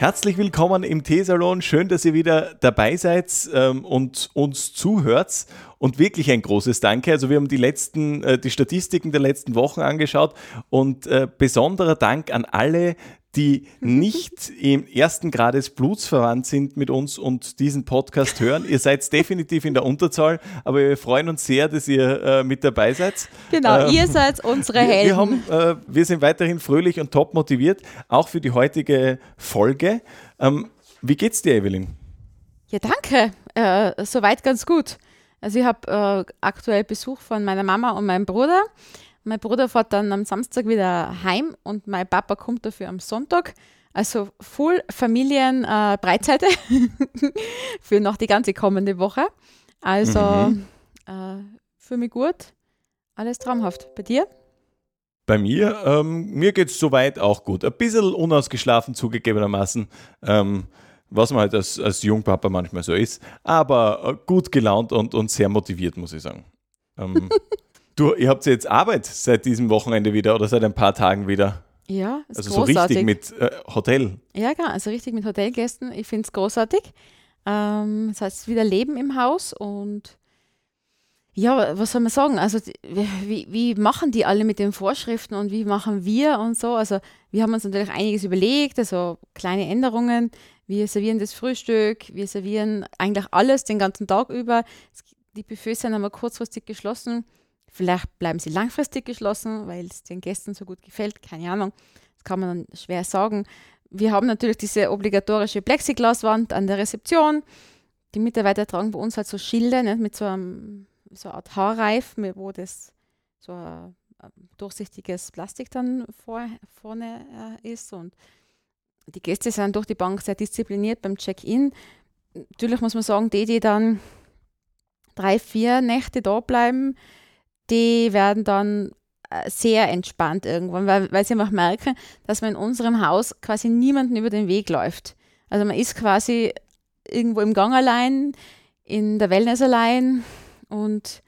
Herzlich willkommen im Teesalon. Schön, dass ihr wieder dabei seid ähm, und uns zuhört. Und wirklich ein großes Danke. Also wir haben die letzten, äh, die Statistiken der letzten Wochen angeschaut und äh, besonderer Dank an alle, die nicht im ersten Grades blutsverwandt sind mit uns und diesen Podcast hören. Ihr seid definitiv in der Unterzahl, aber wir freuen uns sehr, dass ihr äh, mit dabei seid. Genau, ähm, ihr seid unsere Helden. Wir, haben, äh, wir, sind weiterhin fröhlich und top motiviert, auch für die heutige Folge. Ähm, wie geht's dir, Evelyn? Ja, danke. Äh, soweit ganz gut. Also ich habe äh, aktuell Besuch von meiner Mama und meinem Bruder. Mein Bruder fährt dann am Samstag wieder heim und mein Papa kommt dafür am Sonntag. Also Full Familien äh, für noch die ganze kommende Woche. Also mhm. äh, für mich gut. Alles traumhaft. Bei dir? Bei mir, ähm, mir geht es soweit auch gut. Ein bisschen unausgeschlafen zugegebenermaßen. Ähm, was man halt als, als Jungpapa manchmal so ist. Aber äh, gut gelaunt und, und sehr motiviert, muss ich sagen. Ähm, Du, ihr habt jetzt Arbeit seit diesem Wochenende wieder oder seit ein paar Tagen wieder? Ja, ist Also großartig. so richtig mit äh, Hotel? Ja, genau, also richtig mit Hotelgästen. Ich finde es großartig. Ähm, das heißt, wieder Leben im Haus und ja, was soll man sagen? Also, wie, wie machen die alle mit den Vorschriften und wie machen wir und so? Also, wir haben uns natürlich einiges überlegt, also kleine Änderungen. Wir servieren das Frühstück, wir servieren eigentlich alles den ganzen Tag über. Die Buffets sind einmal kurzfristig geschlossen. Vielleicht bleiben sie langfristig geschlossen, weil es den Gästen so gut gefällt. Keine Ahnung. Das kann man dann schwer sagen. Wir haben natürlich diese obligatorische Plexiglaswand an der Rezeption. Die Mitarbeiter tragen bei uns halt so Schilde ne, mit so, einem, so einer Art Haarreif, wo das so ein, durchsichtiges Plastik dann vor, vorne äh, ist. Und die Gäste sind durch die Bank sehr diszipliniert beim Check-in. Natürlich muss man sagen, die, die dann drei, vier Nächte da bleiben, die werden dann äh, sehr entspannt irgendwann, weil, weil sie einfach merken, dass man in unserem Haus quasi niemanden über den Weg läuft. Also man ist quasi irgendwo im Gang allein, in der Wellness allein und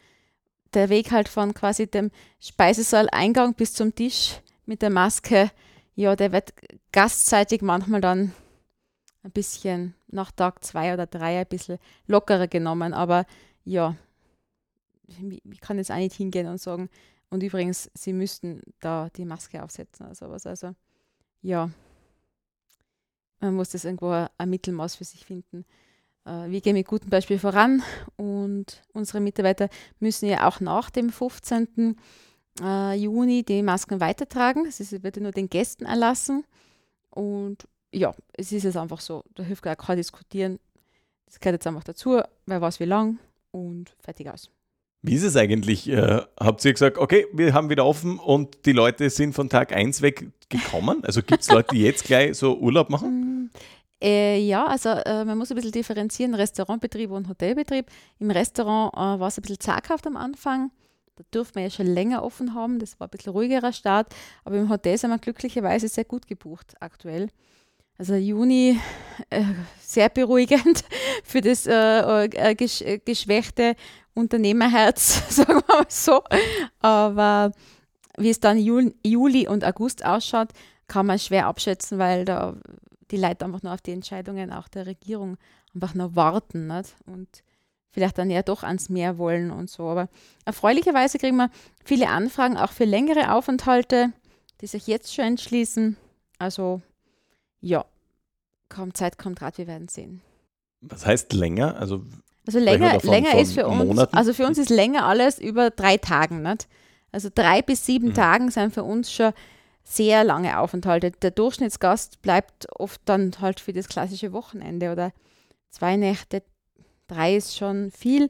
der Weg halt von quasi dem Speisesaal-Eingang bis zum Tisch mit der Maske, ja, der wird gastseitig manchmal dann ein bisschen nach Tag zwei oder drei ein bisschen lockerer genommen, aber ja, ich kann jetzt auch nicht hingehen und sagen, und übrigens, sie müssten da die Maske aufsetzen oder sowas. Also ja, man muss das irgendwo ein Mittelmaß für sich finden. Äh, wir gehen mit gutem Beispiel voran und unsere Mitarbeiter müssen ja auch nach dem 15. Äh, Juni die Masken weitertragen. Es wird ja nur den Gästen erlassen. Und ja, es ist jetzt einfach so, da hilft gar kein Diskutieren. Das gehört jetzt einfach dazu, wer weiß wie lang und fertig aus. Wie ist es eigentlich? Äh, habt ihr gesagt, okay, wir haben wieder offen und die Leute sind von Tag 1 weg gekommen? Also gibt es Leute, die jetzt gleich so Urlaub machen? Mm, äh, ja, also äh, man muss ein bisschen differenzieren, Restaurantbetrieb und Hotelbetrieb. Im Restaurant äh, war es ein bisschen zaghaft am Anfang. Da durfte man ja schon länger offen haben, das war ein bisschen ruhigerer Start. Aber im Hotel sind wir glücklicherweise sehr gut gebucht aktuell. Also Juni äh, sehr beruhigend für das äh, gesch geschwächte Unternehmerherz, sagen wir mal so. Aber wie es dann Juli, und August ausschaut, kann man schwer abschätzen, weil da die Leute einfach nur auf die Entscheidungen auch der Regierung einfach nur warten nicht? und vielleicht dann ja doch ans Meer wollen und so. Aber erfreulicherweise kriegen wir viele Anfragen auch für längere Aufenthalte, die sich jetzt schon entschließen. Also ja, kaum Zeit, kommt Rat, wir werden sehen. Was heißt länger? Also also länger, länger ist für uns, Monaten? also für uns ist länger alles über drei Tagen. Nicht? Also drei bis sieben mhm. Tagen sind für uns schon sehr lange Aufenthalte. Der Durchschnittsgast bleibt oft dann halt für das klassische Wochenende oder zwei Nächte, drei ist schon viel.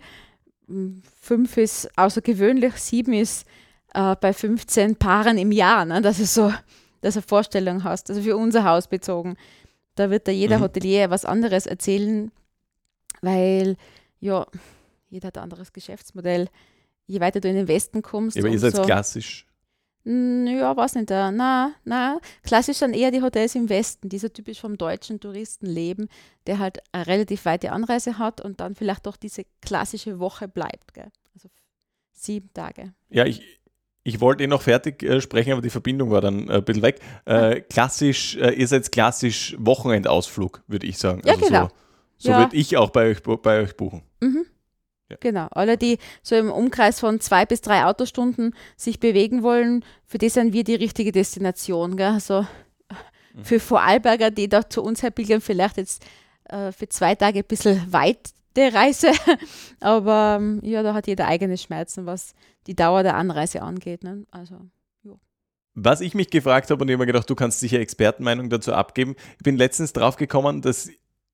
fünf ist außergewöhnlich, sieben ist äh, bei 15 Paaren im Jahr. Ne? Das ist so, dass du eine Vorstellung hast. Also für unser Haus bezogen. Da wird da jeder mhm. Hotelier was anderes erzählen, weil ja, jeder hat ein anderes Geschäftsmodell. Je weiter du in den Westen kommst. Ja, aber ihr seid so, klassisch. Ja, weiß nicht. Na, na, klassisch sind eher die Hotels im Westen, die so typisch vom deutschen Touristenleben, der halt eine relativ weite Anreise hat und dann vielleicht doch diese klassische Woche bleibt. Gell? Also sieben Tage. Ja, ich, ich wollte eh noch fertig äh, sprechen, aber die Verbindung war dann äh, ein bisschen weg. Äh, klassisch, äh, ihr seid klassisch Wochenendausflug, würde ich sagen. Ja, also genau. So, so ja. würde ich auch bei euch, bei euch buchen. Mhm. Ja. Genau. Alle, die so im Umkreis von zwei bis drei Autostunden sich bewegen wollen, für die sind wir die richtige Destination. Gell? Also mhm. für Vorarlberger, die da zu uns herpilgern, vielleicht jetzt äh, für zwei Tage ein bisschen weit der Reise. Aber ähm, ja, da hat jeder eigene Schmerzen, was die Dauer der Anreise angeht. Ne? Also, ja. Was ich mich gefragt habe und ich habe mir gedacht, du kannst sicher Expertenmeinung dazu abgeben. Ich bin letztens drauf gekommen, dass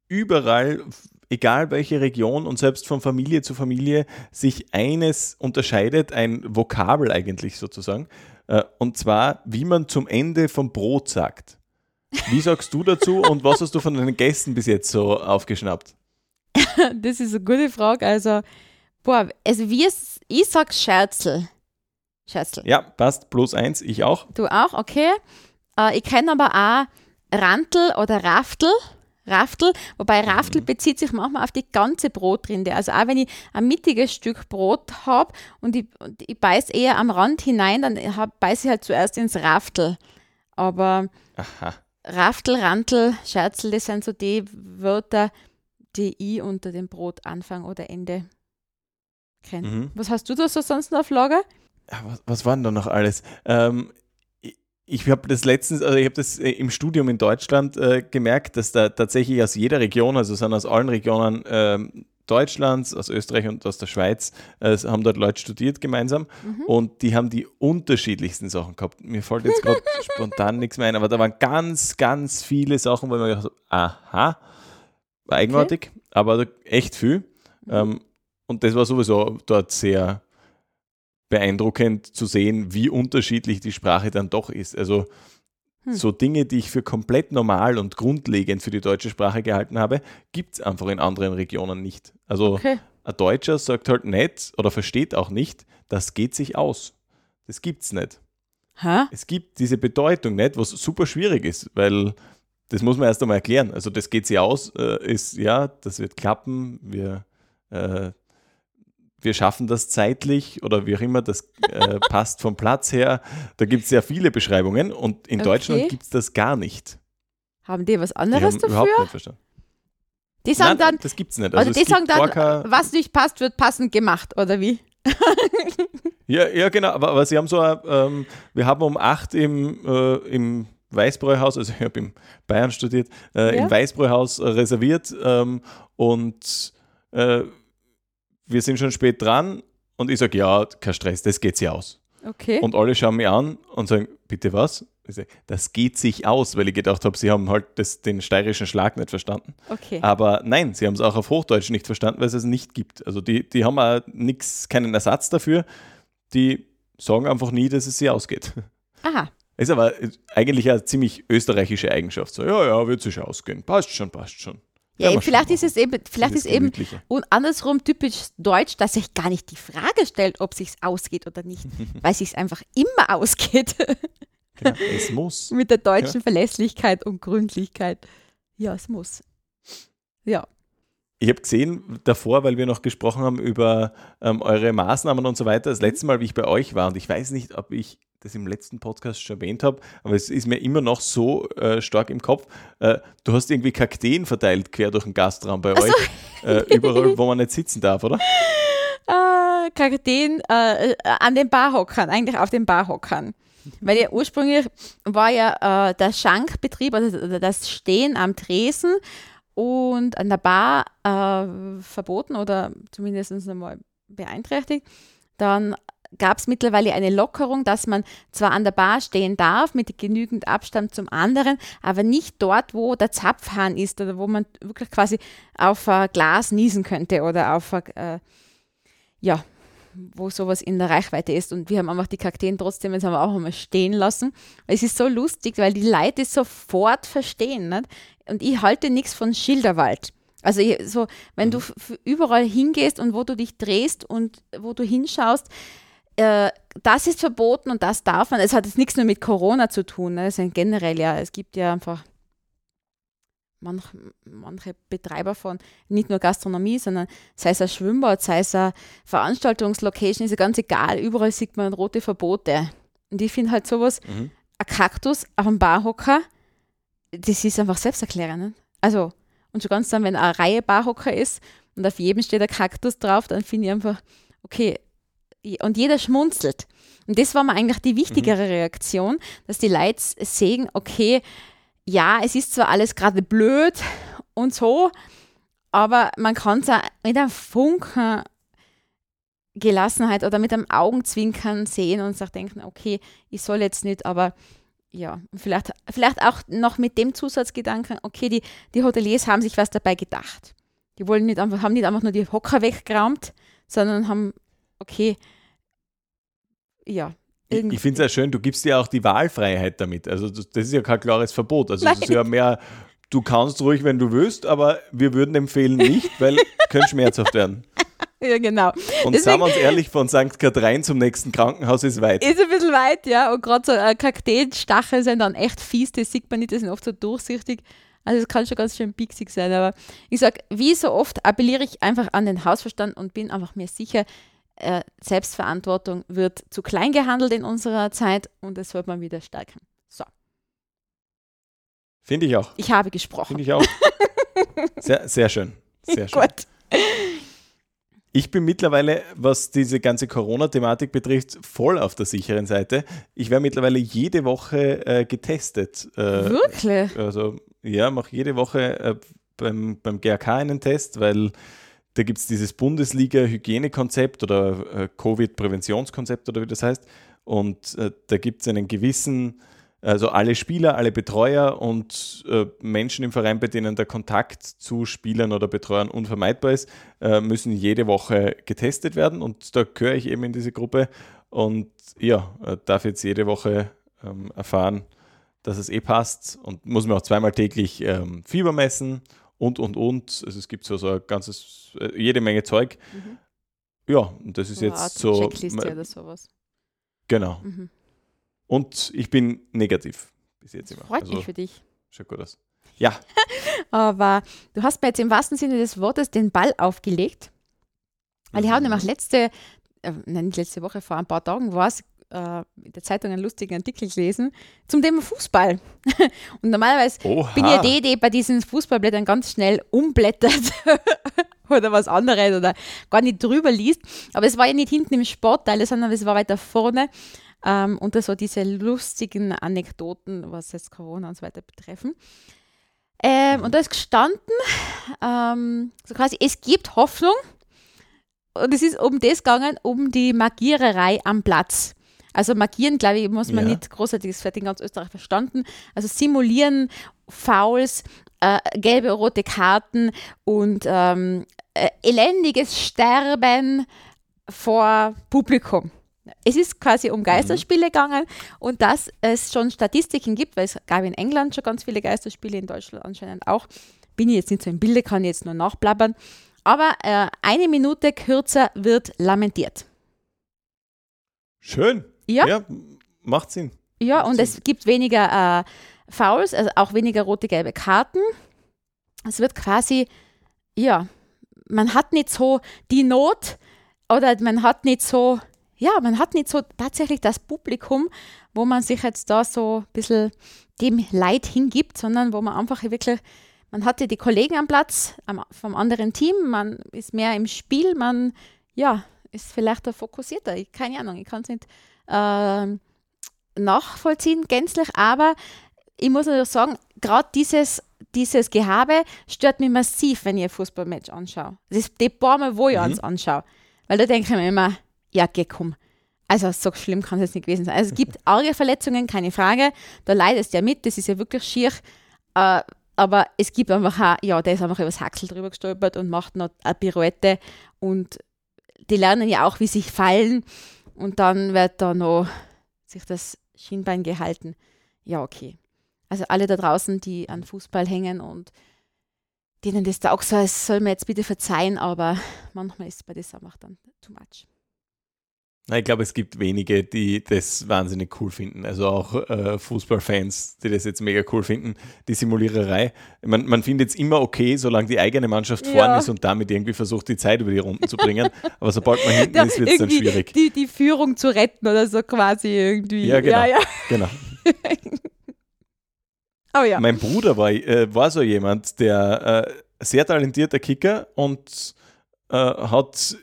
überall, egal welche Region und selbst von Familie zu Familie, sich eines unterscheidet, ein Vokabel eigentlich sozusagen. Äh, und zwar, wie man zum Ende vom Brot sagt. Wie sagst du dazu und was hast du von deinen Gästen bis jetzt so aufgeschnappt? das ist eine gute Frage. Also, boah, also wie es, ich sag Scherzel. Scherzel. Ja, passt. Plus eins, ich auch. Du auch, okay. Äh, ich kenne aber auch Rantel oder Raftel. Raftel, wobei Raftel mhm. bezieht sich manchmal auf die ganze Brotrinde. Also auch wenn ich ein mittiges Stück Brot habe und ich, und ich beiß eher am Rand hinein, dann beiße ich halt zuerst ins Raftel. Aber Aha. Raftel, Rantel, Scherzel, das sind so die Wörter, die ich unter dem Brot Anfang oder Ende kenne. Mhm. Was hast du da so sonst noch auf Lager? Ja, was, was war denn da noch alles? Ähm, ich, habe das letztens, also ich habe das äh, im Studium in Deutschland äh, gemerkt, dass da tatsächlich aus jeder Region, also sind aus allen Regionen äh, Deutschlands, aus Österreich und aus der Schweiz, äh, haben dort Leute studiert gemeinsam mhm. und die haben die unterschiedlichsten Sachen gehabt. Mir fällt jetzt gerade spontan nichts mehr ein, aber da waren ganz, ganz viele Sachen, wo mir gedacht habe, aha, eigenartig, okay. aber echt viel. Mhm. Ähm, und das war sowieso dort sehr beeindruckend zu sehen, wie unterschiedlich die Sprache dann doch ist. Also hm. so Dinge, die ich für komplett normal und grundlegend für die deutsche Sprache gehalten habe, gibt es einfach in anderen Regionen nicht. Also okay. ein Deutscher sagt halt nicht oder versteht auch nicht, das geht sich aus. Das gibt es nicht. Ha? Es gibt diese Bedeutung nicht, was super schwierig ist, weil das muss man erst einmal erklären. Also das geht sich aus, äh, ist ja, das wird klappen, wir, äh, wir schaffen das zeitlich oder wie auch immer, das äh, passt vom Platz her. Da gibt es sehr viele Beschreibungen und in okay. Deutschland gibt es das gar nicht. Haben die was anderes die haben dafür? Überhaupt nicht verstanden. Die sagen Nein, dann, das gibt's nicht. Also, also die sagen dann, Orca, was nicht passt, wird passend gemacht, oder wie? ja, ja, genau. Aber, aber sie haben so, ähm, wir haben um acht im, äh, im Weißbräuhaus, also ich habe in Bayern studiert, äh, ja. im Weißbräuhaus reserviert ähm, und äh, wir sind schon spät dran und ich sage, ja, kein Stress, das geht sich aus. Okay. Und alle schauen mich an und sagen, bitte was? Ich sage, das geht sich aus, weil ich gedacht habe, sie haben halt das, den steirischen Schlag nicht verstanden. Okay. Aber nein, sie haben es auch auf Hochdeutsch nicht verstanden, weil es es nicht gibt. Also die, die haben auch nix, keinen Ersatz dafür. Die sagen einfach nie, dass es sie ausgeht. Aha. Ist aber eigentlich eine ziemlich österreichische Eigenschaft. So, ja, ja, wird sich ausgehen. Passt schon, passt schon. Ja, ja vielleicht ist es eben, vielleicht ist eben und andersrum typisch deutsch, dass sich gar nicht die Frage stellt, ob sich ausgeht oder nicht, weil sich einfach immer ausgeht. genau, es muss. Mit der deutschen ja. Verlässlichkeit und Gründlichkeit. Ja, es muss. Ja. Ich habe gesehen davor, weil wir noch gesprochen haben über ähm, eure Maßnahmen und so weiter, das letzte Mal, wie ich bei euch war, und ich weiß nicht, ob ich das im letzten Podcast schon erwähnt habe, aber es ist mir immer noch so äh, stark im Kopf. Äh, du hast irgendwie Kakteen verteilt quer durch den Gastraum bei also. euch, äh, überall, wo man nicht sitzen darf, oder? Äh, Kakteen äh, an den Barhockern, eigentlich auf den Barhockern. Weil ja ursprünglich war ja äh, der Schankbetrieb, also das Stehen am Tresen und an der Bar äh, verboten oder zumindest einmal beeinträchtigt. Dann gab es mittlerweile eine Lockerung, dass man zwar an der Bar stehen darf mit genügend Abstand zum anderen, aber nicht dort, wo der Zapfhahn ist oder wo man wirklich quasi auf ein Glas niesen könnte oder auf äh, ja, wo sowas in der Reichweite ist. Und wir haben einfach die Kakteen trotzdem jetzt aber auch einmal stehen lassen. Es ist so lustig, weil die Leute sofort verstehen. Nicht? Und ich halte nichts von Schilderwald. Also so, wenn du mhm. überall hingehst und wo du dich drehst und wo du hinschaust, äh, das ist verboten und das darf man. Es hat jetzt nichts nur mit Corona zu tun. Ne? Es ist generell ja, es gibt ja einfach manch, manche Betreiber von nicht nur Gastronomie, sondern sei es ein Schwimmbad, sei es eine Veranstaltungslocation, ist ja ganz egal. Überall sieht man rote Verbote. Und ich finde halt sowas, mhm. ein Kaktus auf einem Barhocker, das ist einfach selbsterklärend. Ne? Also, und schon ganz dann, wenn eine Reihe Barhocker ist und auf jedem steht ein Kaktus drauf, dann finde ich einfach, okay, und jeder schmunzelt. Und das war mir eigentlich die wichtigere mhm. Reaktion, dass die Leute sehen, okay, ja, es ist zwar alles gerade blöd und so, aber man kann es auch mit einem Funken Gelassenheit oder mit einem Augenzwinkern sehen und sich denken, okay, ich soll jetzt nicht, aber ja, vielleicht, vielleicht auch noch mit dem Zusatzgedanken, okay, die, die Hoteliers haben sich was dabei gedacht. Die wollen nicht einfach, haben nicht einfach nur die Hocker weggeräumt, sondern haben, okay, ja. Ich, ich finde es ja schön, du gibst dir auch die Wahlfreiheit damit. Also das, das ist ja kein klares Verbot. Also es ist ja mehr, du kannst ruhig, wenn du willst, aber wir würden empfehlen nicht, weil könnte schmerzhaft werden. Ja, genau. Und Deswegen, sagen wir uns ehrlich, von St. Katharin zum nächsten Krankenhaus ist weit. Ist ein bisschen weit, ja. Und gerade so äh, Kakteenstacheln sind dann echt fies, das sieht man nicht, die sind oft so durchsichtig. Also es kann schon ganz schön pixig sein. Aber ich sage, wie so oft appelliere ich einfach an den Hausverstand und bin einfach mir sicher, äh, Selbstverantwortung wird zu klein gehandelt in unserer Zeit und das sollte man wieder stärken. So. Finde ich auch. Ich habe gesprochen. Finde ich auch. Sehr, sehr schön. Sehr schön. Gut. Ich bin mittlerweile, was diese ganze Corona-Thematik betrifft, voll auf der sicheren Seite. Ich werde mittlerweile jede Woche äh, getestet. Äh, Wirklich? Also ja, mache jede Woche äh, beim, beim GRK einen Test, weil da gibt es dieses Bundesliga-Hygienekonzept oder äh, Covid-Präventionskonzept oder wie das heißt. Und äh, da gibt es einen gewissen, also alle Spieler, alle Betreuer und äh, Menschen im Verein, bei denen der Kontakt zu Spielern oder Betreuern unvermeidbar ist, äh, müssen jede Woche getestet werden. Und da gehöre ich eben in diese Gruppe und ja, äh, darf jetzt jede Woche ähm, erfahren, dass es eh passt und muss mir auch zweimal täglich ähm, Fieber messen und, und, und. Also es gibt so, so ein ganzes, äh, jede Menge Zeug. Mhm. Ja, und das ist so jetzt so. Checkliste oder sowas. Genau. Mhm. Und ich bin negativ bis jetzt immer. Freut also, mich für dich. Schaut gut aus. Ja. Aber du hast mir jetzt im wahrsten Sinne des Wortes den Ball aufgelegt. Weil ich habe nämlich letzte, äh, nein, nicht letzte Woche, vor ein paar Tagen war es, äh, in der Zeitung einen lustigen Artikel gelesen zum Thema Fußball. Und normalerweise Oha. bin ich die, die bei diesen Fußballblättern ganz schnell umblättert oder was anderes oder gar nicht drüber liest. Aber es war ja nicht hinten im Sportteil, sondern es war weiter vorne. Ähm, und so diese lustigen Anekdoten, was jetzt Corona und so weiter betreffen. Ähm, und da ist gestanden, ähm, so quasi, es gibt Hoffnung. Und es ist um das gegangen, um die Magiererei am Platz. Also markieren, glaube ich, muss man ja. nicht großartig, das wird in ganz Österreich verstanden. Also simulieren Fouls, äh, gelbe, rote Karten und ähm, äh, elendiges Sterben vor Publikum. Es ist quasi um Geisterspiele mhm. gegangen und dass es schon Statistiken gibt, weil es gab in England schon ganz viele Geisterspiele, in Deutschland anscheinend auch. Bin ich jetzt nicht so im Bilde, kann ich jetzt nur nachblabbern. Aber äh, eine Minute kürzer wird lamentiert. Schön. Ja. ja macht Sinn. Ja, macht und Sinn. es gibt weniger äh, Fouls, also auch weniger rote, gelbe Karten. Es wird quasi, ja, man hat nicht so die Not oder man hat nicht so, ja, man hat nicht so tatsächlich das Publikum, wo man sich jetzt da so ein bisschen dem Leid hingibt, sondern wo man einfach wirklich, man hatte die Kollegen am Platz vom anderen Team, man ist mehr im Spiel, man, ja, ist vielleicht da fokussierter. Ich, keine Ahnung, ich kann es nicht äh, nachvollziehen gänzlich, aber ich muss natürlich sagen, gerade dieses, dieses Gehabe stört mich massiv, wenn ich ein Fußballmatch anschaue. Das ist die paar Mal, wo ich mhm. anschaue. Weil da denke ich mir immer, ja, geh komm. Also so schlimm kann es nicht gewesen sein. Also es gibt arge Verletzungen, keine Frage. Da leidest du ja mit, das ist ja wirklich schier. Äh, aber es gibt einfach auch, ja, der ist einfach übers Haxel drüber gestolpert und macht noch eine Pirouette und die lernen ja auch, wie sich fallen und dann wird da noch sich das Schienbein gehalten. Ja, okay. Also alle da draußen, die an Fußball hängen und denen das da auch so ist, soll mir jetzt bitte verzeihen, aber manchmal ist es bei der Sache dann too much. Ich glaube, es gibt wenige, die das wahnsinnig cool finden. Also auch äh, Fußballfans, die das jetzt mega cool finden, die Simuliererei. Man, man findet es immer okay, solange die eigene Mannschaft ja. vorne ist und damit irgendwie versucht, die Zeit über die Runden zu bringen. Aber sobald man hinten ja, ist, wird es dann schwierig. Die, die Führung zu retten oder so quasi irgendwie. Ja, genau. Ja, ja. genau. oh, ja. Mein Bruder war, äh, war so jemand, der äh, sehr talentierter Kicker und äh, hat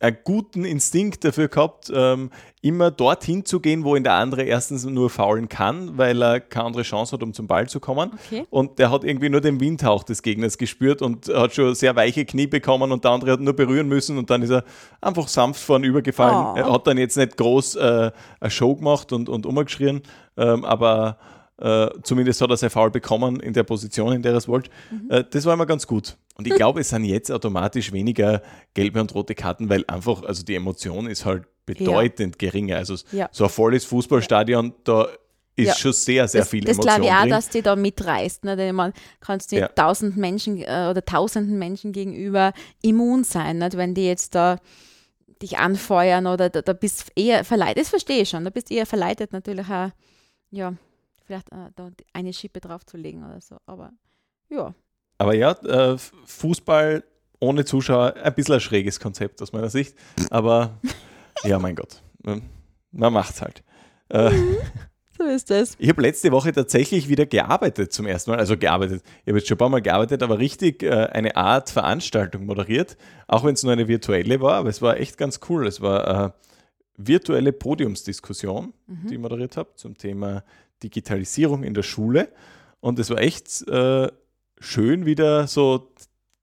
einen guten Instinkt dafür gehabt, ähm, immer dorthin zu gehen, wo ihn der andere erstens nur faulen kann, weil er keine andere Chance hat, um zum Ball zu kommen. Okay. Und der hat irgendwie nur den Windhauch des Gegners gespürt und hat schon sehr weiche Knie bekommen und der andere hat nur berühren müssen und dann ist er einfach sanft vorn gefallen. Oh. Er hat dann jetzt nicht groß äh, eine Show gemacht und, und umgeschrien, ähm, aber äh, zumindest hat er sein Foul bekommen in der Position, in der er es wollte. Mhm. Äh, das war immer ganz gut. Und ich glaube, es sind jetzt automatisch weniger gelbe und rote Karten, weil einfach, also die Emotion ist halt bedeutend ja. geringer. Also ja. so ein volles Fußballstadion, da ist ja. schon sehr, sehr das, viel das Emotion glaube ich auch, drin. dass die da mitreißt. Ne? Denn man kannst du Ja. tausend Menschen äh, oder tausenden Menschen gegenüber immun sein, nicht? wenn die jetzt da dich anfeuern oder da, da bist eher verleitet. Das verstehe ich schon. Da bist eher verleitet natürlich auch, ja, vielleicht äh, da eine Schippe draufzulegen oder so. Aber ja. Aber ja, äh, Fußball ohne Zuschauer, ein bisschen ein schräges Konzept aus meiner Sicht. Aber ja, mein Gott, man macht's halt. Äh, So ist das. Ich habe letzte Woche tatsächlich wieder gearbeitet zum ersten Mal. Also gearbeitet. Ich habe jetzt schon ein paar Mal gearbeitet, aber richtig äh, eine Art Veranstaltung moderiert. Auch wenn es nur eine virtuelle war, aber es war echt ganz cool. Es war eine virtuelle Podiumsdiskussion, Mhm. die ich moderiert habe zum Thema Digitalisierung in der Schule. Und es war echt äh, schön, wieder so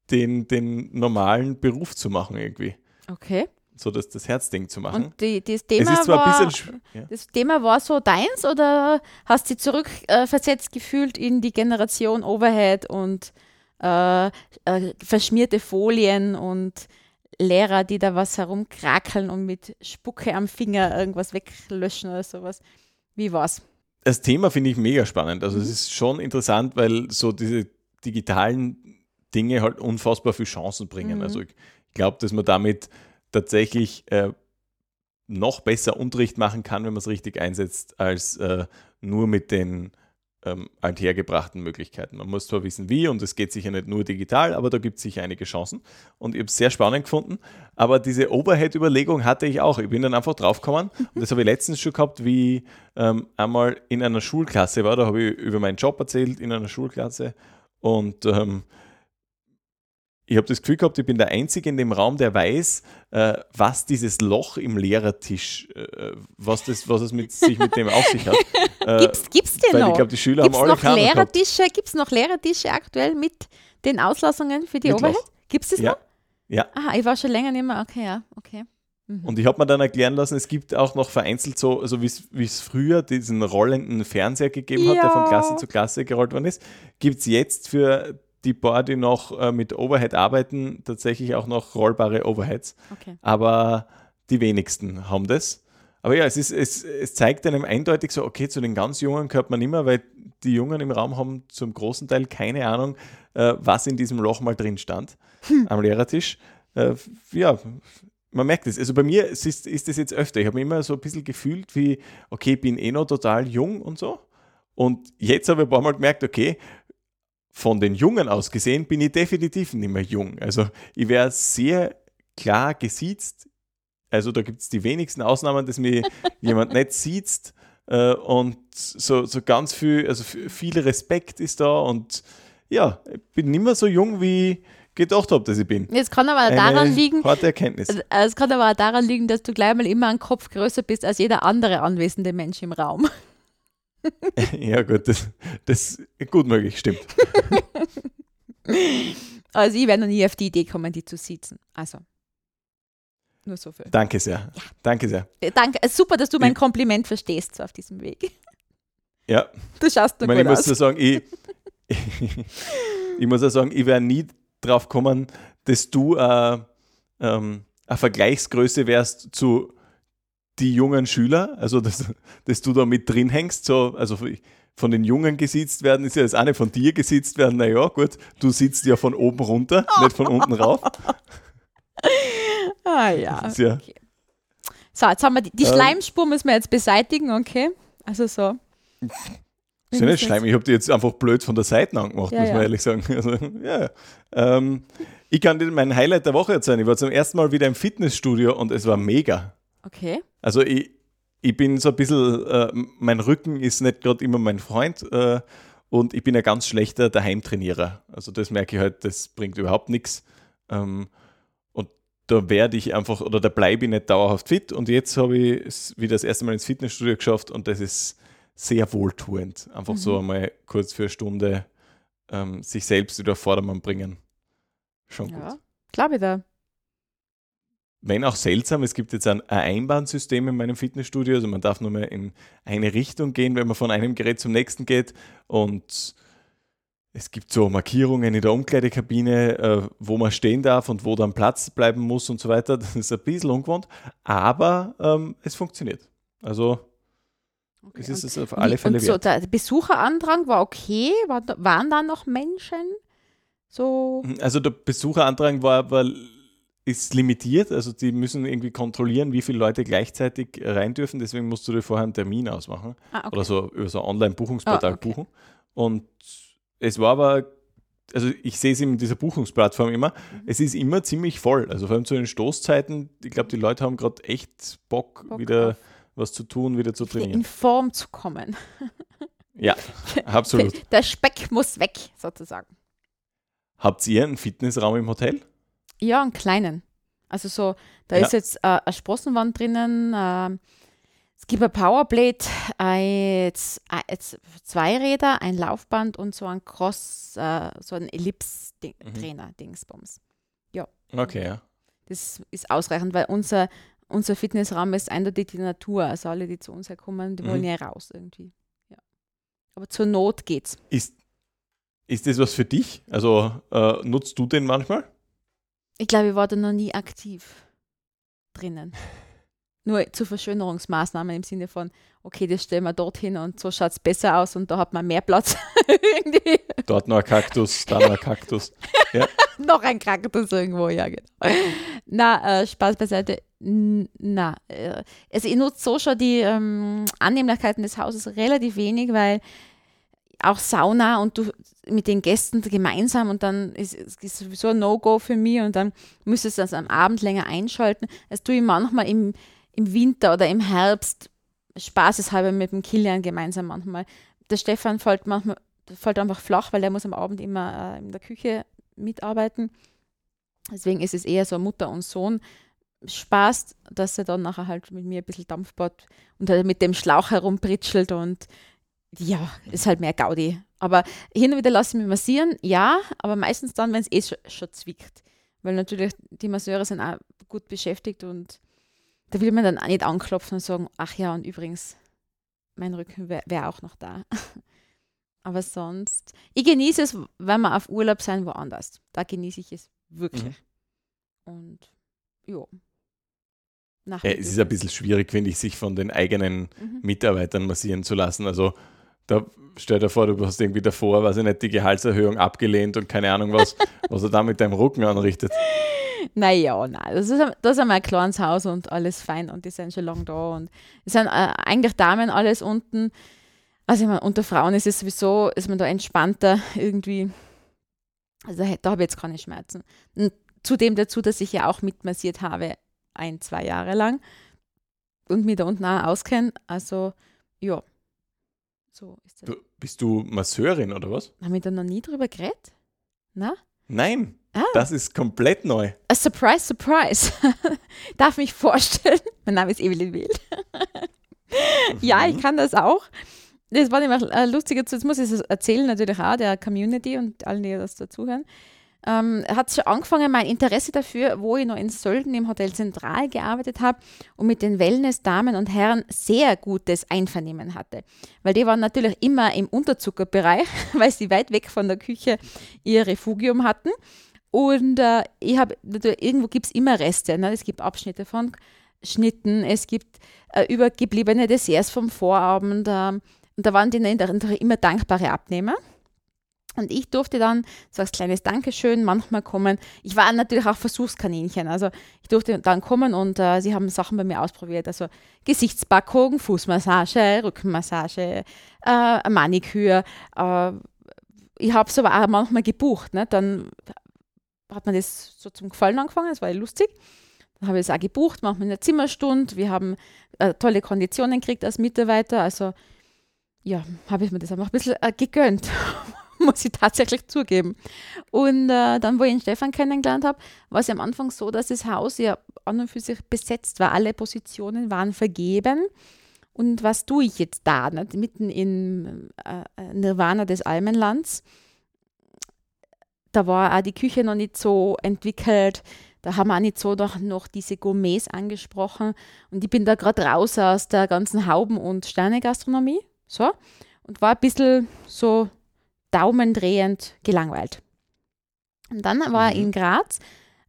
den, den normalen Beruf zu machen irgendwie. Okay. So das, das Herzding zu machen. Und die, das, es Thema war, bisschen. sch- Ja. das Thema war so deins oder hast du dich zurückversetzt äh, gefühlt in die Generation Overhead und äh, äh, verschmierte Folien und Lehrer, die da was herumkrakeln und mit Spucke am Finger irgendwas weglöschen oder sowas? Wie war's? das Thema finde ich mega spannend. Also es Mhm. ist schon interessant, weil so diese digitalen Dinge halt unfassbar viele Chancen bringen. Mhm. Also ich glaube, dass man damit tatsächlich äh, noch besser Unterricht machen kann, wenn man es richtig einsetzt, als äh, nur mit den ähm, althergebrachten Möglichkeiten. Man muss zwar wissen, wie, und es geht sicher nicht nur digital, aber da gibt es sicher einige Chancen. Und ich habe es sehr spannend gefunden. Aber diese Overhead-Überlegung hatte ich auch. Ich bin dann einfach draufgekommen. Und das habe ich letztens schon gehabt, wie ich ähm, einmal in einer Schulklasse war. Da habe ich über meinen Job erzählt in einer Schulklasse. Und ähm, ich habe das Gefühl gehabt, ich bin der Einzige in dem Raum, der weiß, äh, was dieses Loch im Lehrertisch, äh, was, das, was es mit sich mit dem auf sich hat. Äh, Gibt's, gibt's den weil noch? ich glaube, die Schüler Gibt es haben alle noch. Lehrertische? Gibt's noch Lehrertische aktuell mit den Auslassungen für die Mit. Gibt es das Ja. noch? Ja. Aha, ich war schon länger nicht mehr. Okay, ja, okay. Mhm. Und ich habe mir dann erklären lassen, es gibt auch noch vereinzelt so, also wie es früher diesen rollenden Fernseher gegeben hat, der von Ja. Klasse zu Klasse gerollt worden ist, gibt es jetzt für die paar, die noch äh, mit Overhead arbeiten, tatsächlich auch noch rollbare Overheads. okay. Aber die wenigsten haben das. Aber ja, es, ist, es, es zeigt einem eindeutig so, okay, zu den ganz Jungen gehört man mehr, weil die Jungen im Raum haben zum großen Teil keine Ahnung, äh, was in diesem Loch mal drin stand am Lehrertisch. Äh, ja, man merkt es. Also bei mir ist, ist das jetzt öfter. Ich habe immer so ein bisschen gefühlt wie, okay, ich bin eh noch total jung und so. Und jetzt habe ich ein paar Mal gemerkt, okay, von den Jungen aus gesehen bin ich definitiv nicht mehr jung. Also ich wäre sehr klar gesiezt. Also da gibt es die wenigsten Ausnahmen, dass mir jemand nicht sieht. Äh, und so, so ganz viel, also viel Respekt ist da und ja, ich bin nicht mehr so jung, wie gedacht habe, dass ich bin. Jetzt kann aber daran Eine liegen, Harte Erkenntnis. es kann aber auch daran liegen, dass du gleich mal immer einen Kopf größer bist als jeder andere anwesende Mensch im Raum. ja, gut, das, das ist gut möglich, stimmt. Also ich wäre noch nie auf die Idee gekommen, die zu sitzen. Also, nur so viel. Danke sehr. Danke sehr. Äh, Danke, äh, super, dass du mein Ich- Kompliment verstehst so auf diesem Weg. Ja, Du schaust ich, nur meine, ich gut muss aus. ja sagen, ich, ich muss ja sagen, ich wäre nie drauf kommen, dass du äh, ähm, eine Vergleichsgröße wärst zu die jungen Schüler, also dass, dass du da mit drin hängst, so, also von den Jungen gesitzt werden, ist ja das eine von dir gesitzt werden, naja, gut, du sitzt ja von oben runter, nicht von unten rauf. Ah ja. ja okay. So, jetzt haben wir die, die ähm, Schleimspur müssen wir jetzt beseitigen, okay? Also so. Ist ja nicht schleim, ich habe die jetzt einfach blöd von der Seite angemacht, ja, muss man ja. ehrlich sagen. Also, ja. Ähm, ich kann dir mein Highlight der Woche erzählen. Ich war zum ersten Mal wieder im Fitnessstudio und es war mega. Okay. Also ich, ich bin so ein bisschen, äh, mein Rücken ist nicht gerade immer mein Freund äh, und ich bin ein ganz schlechter Daheimtrainierer. Also das merke ich halt, das bringt überhaupt nichts. Ähm, und da werde ich einfach, oder da bleibe ich nicht dauerhaft fit. Und jetzt habe ich es wieder das erste Mal ins Fitnessstudio geschafft und das ist sehr wohltuend. Einfach mhm. so einmal kurz für eine Stunde ähm, sich selbst wieder Vordermann bringen. Schon ja, gut. Glaube ich da wenn auch seltsam, es gibt jetzt ein, Einbahnsystem in meinem Fitnessstudio, also man darf nur mehr in eine Richtung gehen, wenn man von einem Gerät zum nächsten geht und es gibt so Markierungen in der Umkleidekabine, äh, wo man stehen darf und wo dann Platz bleiben muss und so weiter. Das ist ein bisschen ungewohnt, aber ähm, es funktioniert. Also okay. es ist es auf alle Fälle und so, Der Besucherandrang war okay, war, waren da noch Menschen? So? Also der Besucherandrang war, war ist limitiert, also die müssen irgendwie kontrollieren, wie viele Leute gleichzeitig rein dürfen, deswegen musst du dir vorher einen Termin ausmachen ah, okay. oder so über so ein Online-Buchungsportal oh, okay. buchen. Und es war aber, also ich sehe es in dieser Buchungsplattform immer, mhm. es ist immer ziemlich voll. Also vor allem zu den Stoßzeiten, ich glaube, die Leute haben gerade echt Bock, Bock wieder auf. Was zu tun, wieder zu trainieren. In Form zu kommen. ja, absolut. Der Speck muss weg, sozusagen. Habt ihr einen Fitnessraum im Hotel? Ja, einen kleinen. Also so, da ja. ist jetzt äh, eine Sprossenwand drinnen, äh, es gibt ein Powerblade, ein, zwei Räder, ein Laufband und so ein Cross, äh, so ein Ellipse-Trainer, mhm. Ja. Okay, ja. Das ist ausreichend, weil unser, unser Fitnessraum ist eindeutig die Natur. Also alle, die zu uns herkommen, die mhm. wollen ja raus irgendwie. Ja. Aber zur Not geht's. Ist, ist das was für dich? Also äh, nutzt du den manchmal? Ich glaube, ich war da noch nie aktiv drinnen. Nur zu Verschönerungsmaßnahmen im Sinne von, okay, das stellen wir dorthin und so schaut es besser aus und da hat man mehr Platz. Dort noch ein Kaktus, da noch ein Kaktus. Ja. noch ein Kaktus irgendwo, ja, genau. Na, äh, Spaß beiseite. Na, äh, also ich nutze so schon die ähm, Annehmlichkeiten des Hauses relativ wenig, weil auch Sauna und du mit den Gästen gemeinsam und dann ist es sowieso ein No-Go für mich und dann müsstest du das am Abend länger einschalten. Das tue ich manchmal im, im Winter oder im Herbst spaßeshalber mit dem Kilian gemeinsam manchmal. Der Stefan fällt manchmal fällt einfach flach, weil er muss am Abend immer äh, in der Küche mitarbeiten. Deswegen ist es eher so Mutter und Sohn Spaß, dass er dann nachher halt mit mir ein bisschen Dampfbad und halt mit dem Schlauch herumpritschelt und ja, ist halt mehr Gaudi. Aber hin und wieder lasse ich mich massieren, ja, aber meistens dann, wenn es eh schon, schon zwickt. Weil natürlich die Masseure sind auch gut beschäftigt und da will man dann auch nicht anklopfen und sagen, ach ja, und übrigens, mein Rücken wäre wär auch noch da. aber sonst, ich genieße es, wenn wir auf Urlaub sein woanders. Da genieße ich es wirklich. Mhm. Und ja. Ja, es ist ein bisschen schwierig, finde ich, sich von den eigenen mhm. Mitarbeitern massieren zu lassen. Also da stell dir vor, du hast irgendwie davor, weiß ich nicht, die Gehaltserhöhung abgelehnt und keine Ahnung was, was er da mit deinem Rücken anrichtet. Naja, nein, das ist, das ist einmal ein kleines Haus und alles fein und die sind schon lange da und es sind äh, eigentlich Damen alles unten. Also ich meine, unter Frauen ist es sowieso, ist man da entspannter irgendwie. Also da habe ich jetzt keine Schmerzen. Und zudem dazu, dass ich ja auch mitmassiert habe, ein, zwei Jahre lang und mich da unten auch auskenne. Also ja, so ist das. Bist du Masseurin oder was? Haben wir da noch nie drüber geredet? Na? Nein, ah. das ist komplett neu. A surprise, surprise. Darf mich vorstellen. Mein Name ist Evelyn Wild. ja, ich mhm. kann das auch. Das war nämlich äh, lustiger, jetzt muss ich es erzählen, natürlich auch der Community und allen, die das dazuhören ähm, hat schon angefangen, mein Interesse dafür, wo ich noch in Sölden im Hotel Zentral gearbeitet habe und mit den Wellness-Damen und Herren sehr gutes Einvernehmen hatte. Weil die waren natürlich immer im Unterzuckerbereich, weil sie weit weg von der Küche ihr Refugium hatten. Und äh, ich habe irgendwo gibt es immer Reste. Ne? Es gibt Abschnitte von Schnitten, es gibt äh, übergebliebene Desserts vom Vorabend. Äh, und da waren die immer dankbare Abnehmer. Und ich durfte dann so als kleines Dankeschön manchmal kommen. Ich war natürlich auch Versuchskaninchen. Also ich durfte dann kommen und äh, sie haben Sachen bei mir ausprobiert. Also Gesichtspackung, Fußmassage, Rückenmassage, äh, Maniküre. Äh, ich habe es aber auch manchmal gebucht. Ne? Dann hat man das so zum Gefallen angefangen, das war ja lustig. Dann habe ich es auch gebucht, manchmal eine Zimmerstunde. Wir haben äh, tolle Konditionen gekriegt als Mitarbeiter. Also ja, habe ich mir das einfach ein bisschen äh, gegönnt. muss ich tatsächlich zugeben. Und äh, dann, wo ich den Stefan kennengelernt habe, war es am Anfang so, dass das Haus ja an und für sich besetzt war. Alle Positionen waren vergeben. Und was tue ich jetzt da, nicht? mitten in äh, Nirvana des Almenlands? Da war auch die Küche noch nicht so entwickelt. Da haben wir auch nicht so noch, noch diese Gourmets angesprochen. Und ich bin da gerade raus aus der ganzen Hauben- und Sternegastronomie. So. Und war ein bisschen so daumendrehend gelangweilt. Und dann war mhm. in Graz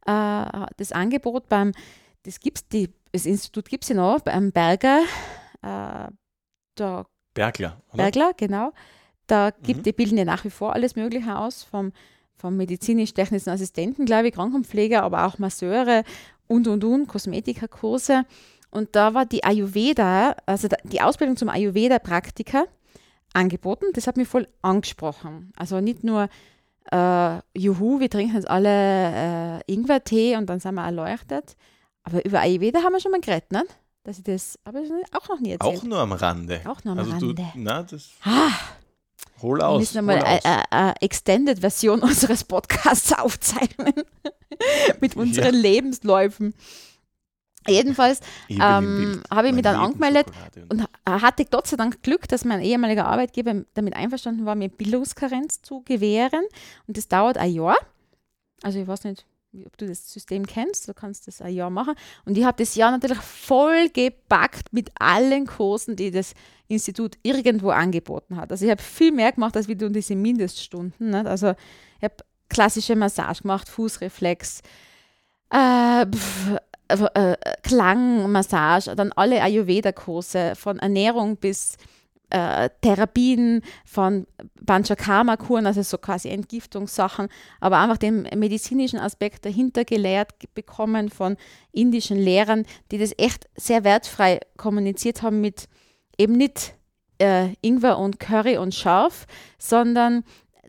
äh, das Angebot beim, das gibt's, die, das Institut gibt es ja noch, beim Berger, äh, der Bergler, oder? Bergler, genau. Da gibt, mhm. die bilden ja nach wie vor alles Mögliche aus, vom, vom medizinisch-technischen Assistenten, glaube ich, Krankenpfleger, aber auch Masseure und, und, und, Kosmetikerkurse. Und da war die Ayurveda, also die Ausbildung zum Ayurveda-Praktiker, angeboten. Das hat mich voll angesprochen. Also nicht nur, äh, juhu, wir trinken jetzt alle äh, Ingwertee und dann sind wir erleuchtet. Aber über Ayurveda haben wir schon mal geredet, ne? Dass ich das aber auch noch nie erzählt. Auch nur am Rande. Auch nur am also Rande. Du, na, das ah, hol aus. Wir müssen einmal eine Extended-Version unseres Podcasts aufzeichnen. Mit unseren ja. Lebensläufen. Jedenfalls ähm, habe ich mich dann angemeldet und hatte Gott sei Dank Glück, dass mein ehemaliger Arbeitgeber damit einverstanden war, mir Bildungskarenz zu gewähren. Und das dauert ein Jahr. Also ich weiß nicht, ob du das System kennst, du kannst das ein Jahr machen. Und ich habe das Jahr natürlich voll gepackt mit allen Kursen, die das Institut irgendwo angeboten hat. Also ich habe viel mehr gemacht, als wie du diese Mindeststunden. Nicht? Also ich habe klassische Massage gemacht, Fußreflex, äh, pf, äh, Klangmassage, dann alle Ayurveda-Kurse, von Ernährung bis äh, Therapien, von Panchakarma-Kuren, also so quasi Entgiftungssachen, aber einfach den medizinischen Aspekt dahinter gelehrt bekommen von indischen Lehrern, die das echt sehr wertfrei kommuniziert haben mit eben nicht äh, Ingwer und Curry und Scharf, sondern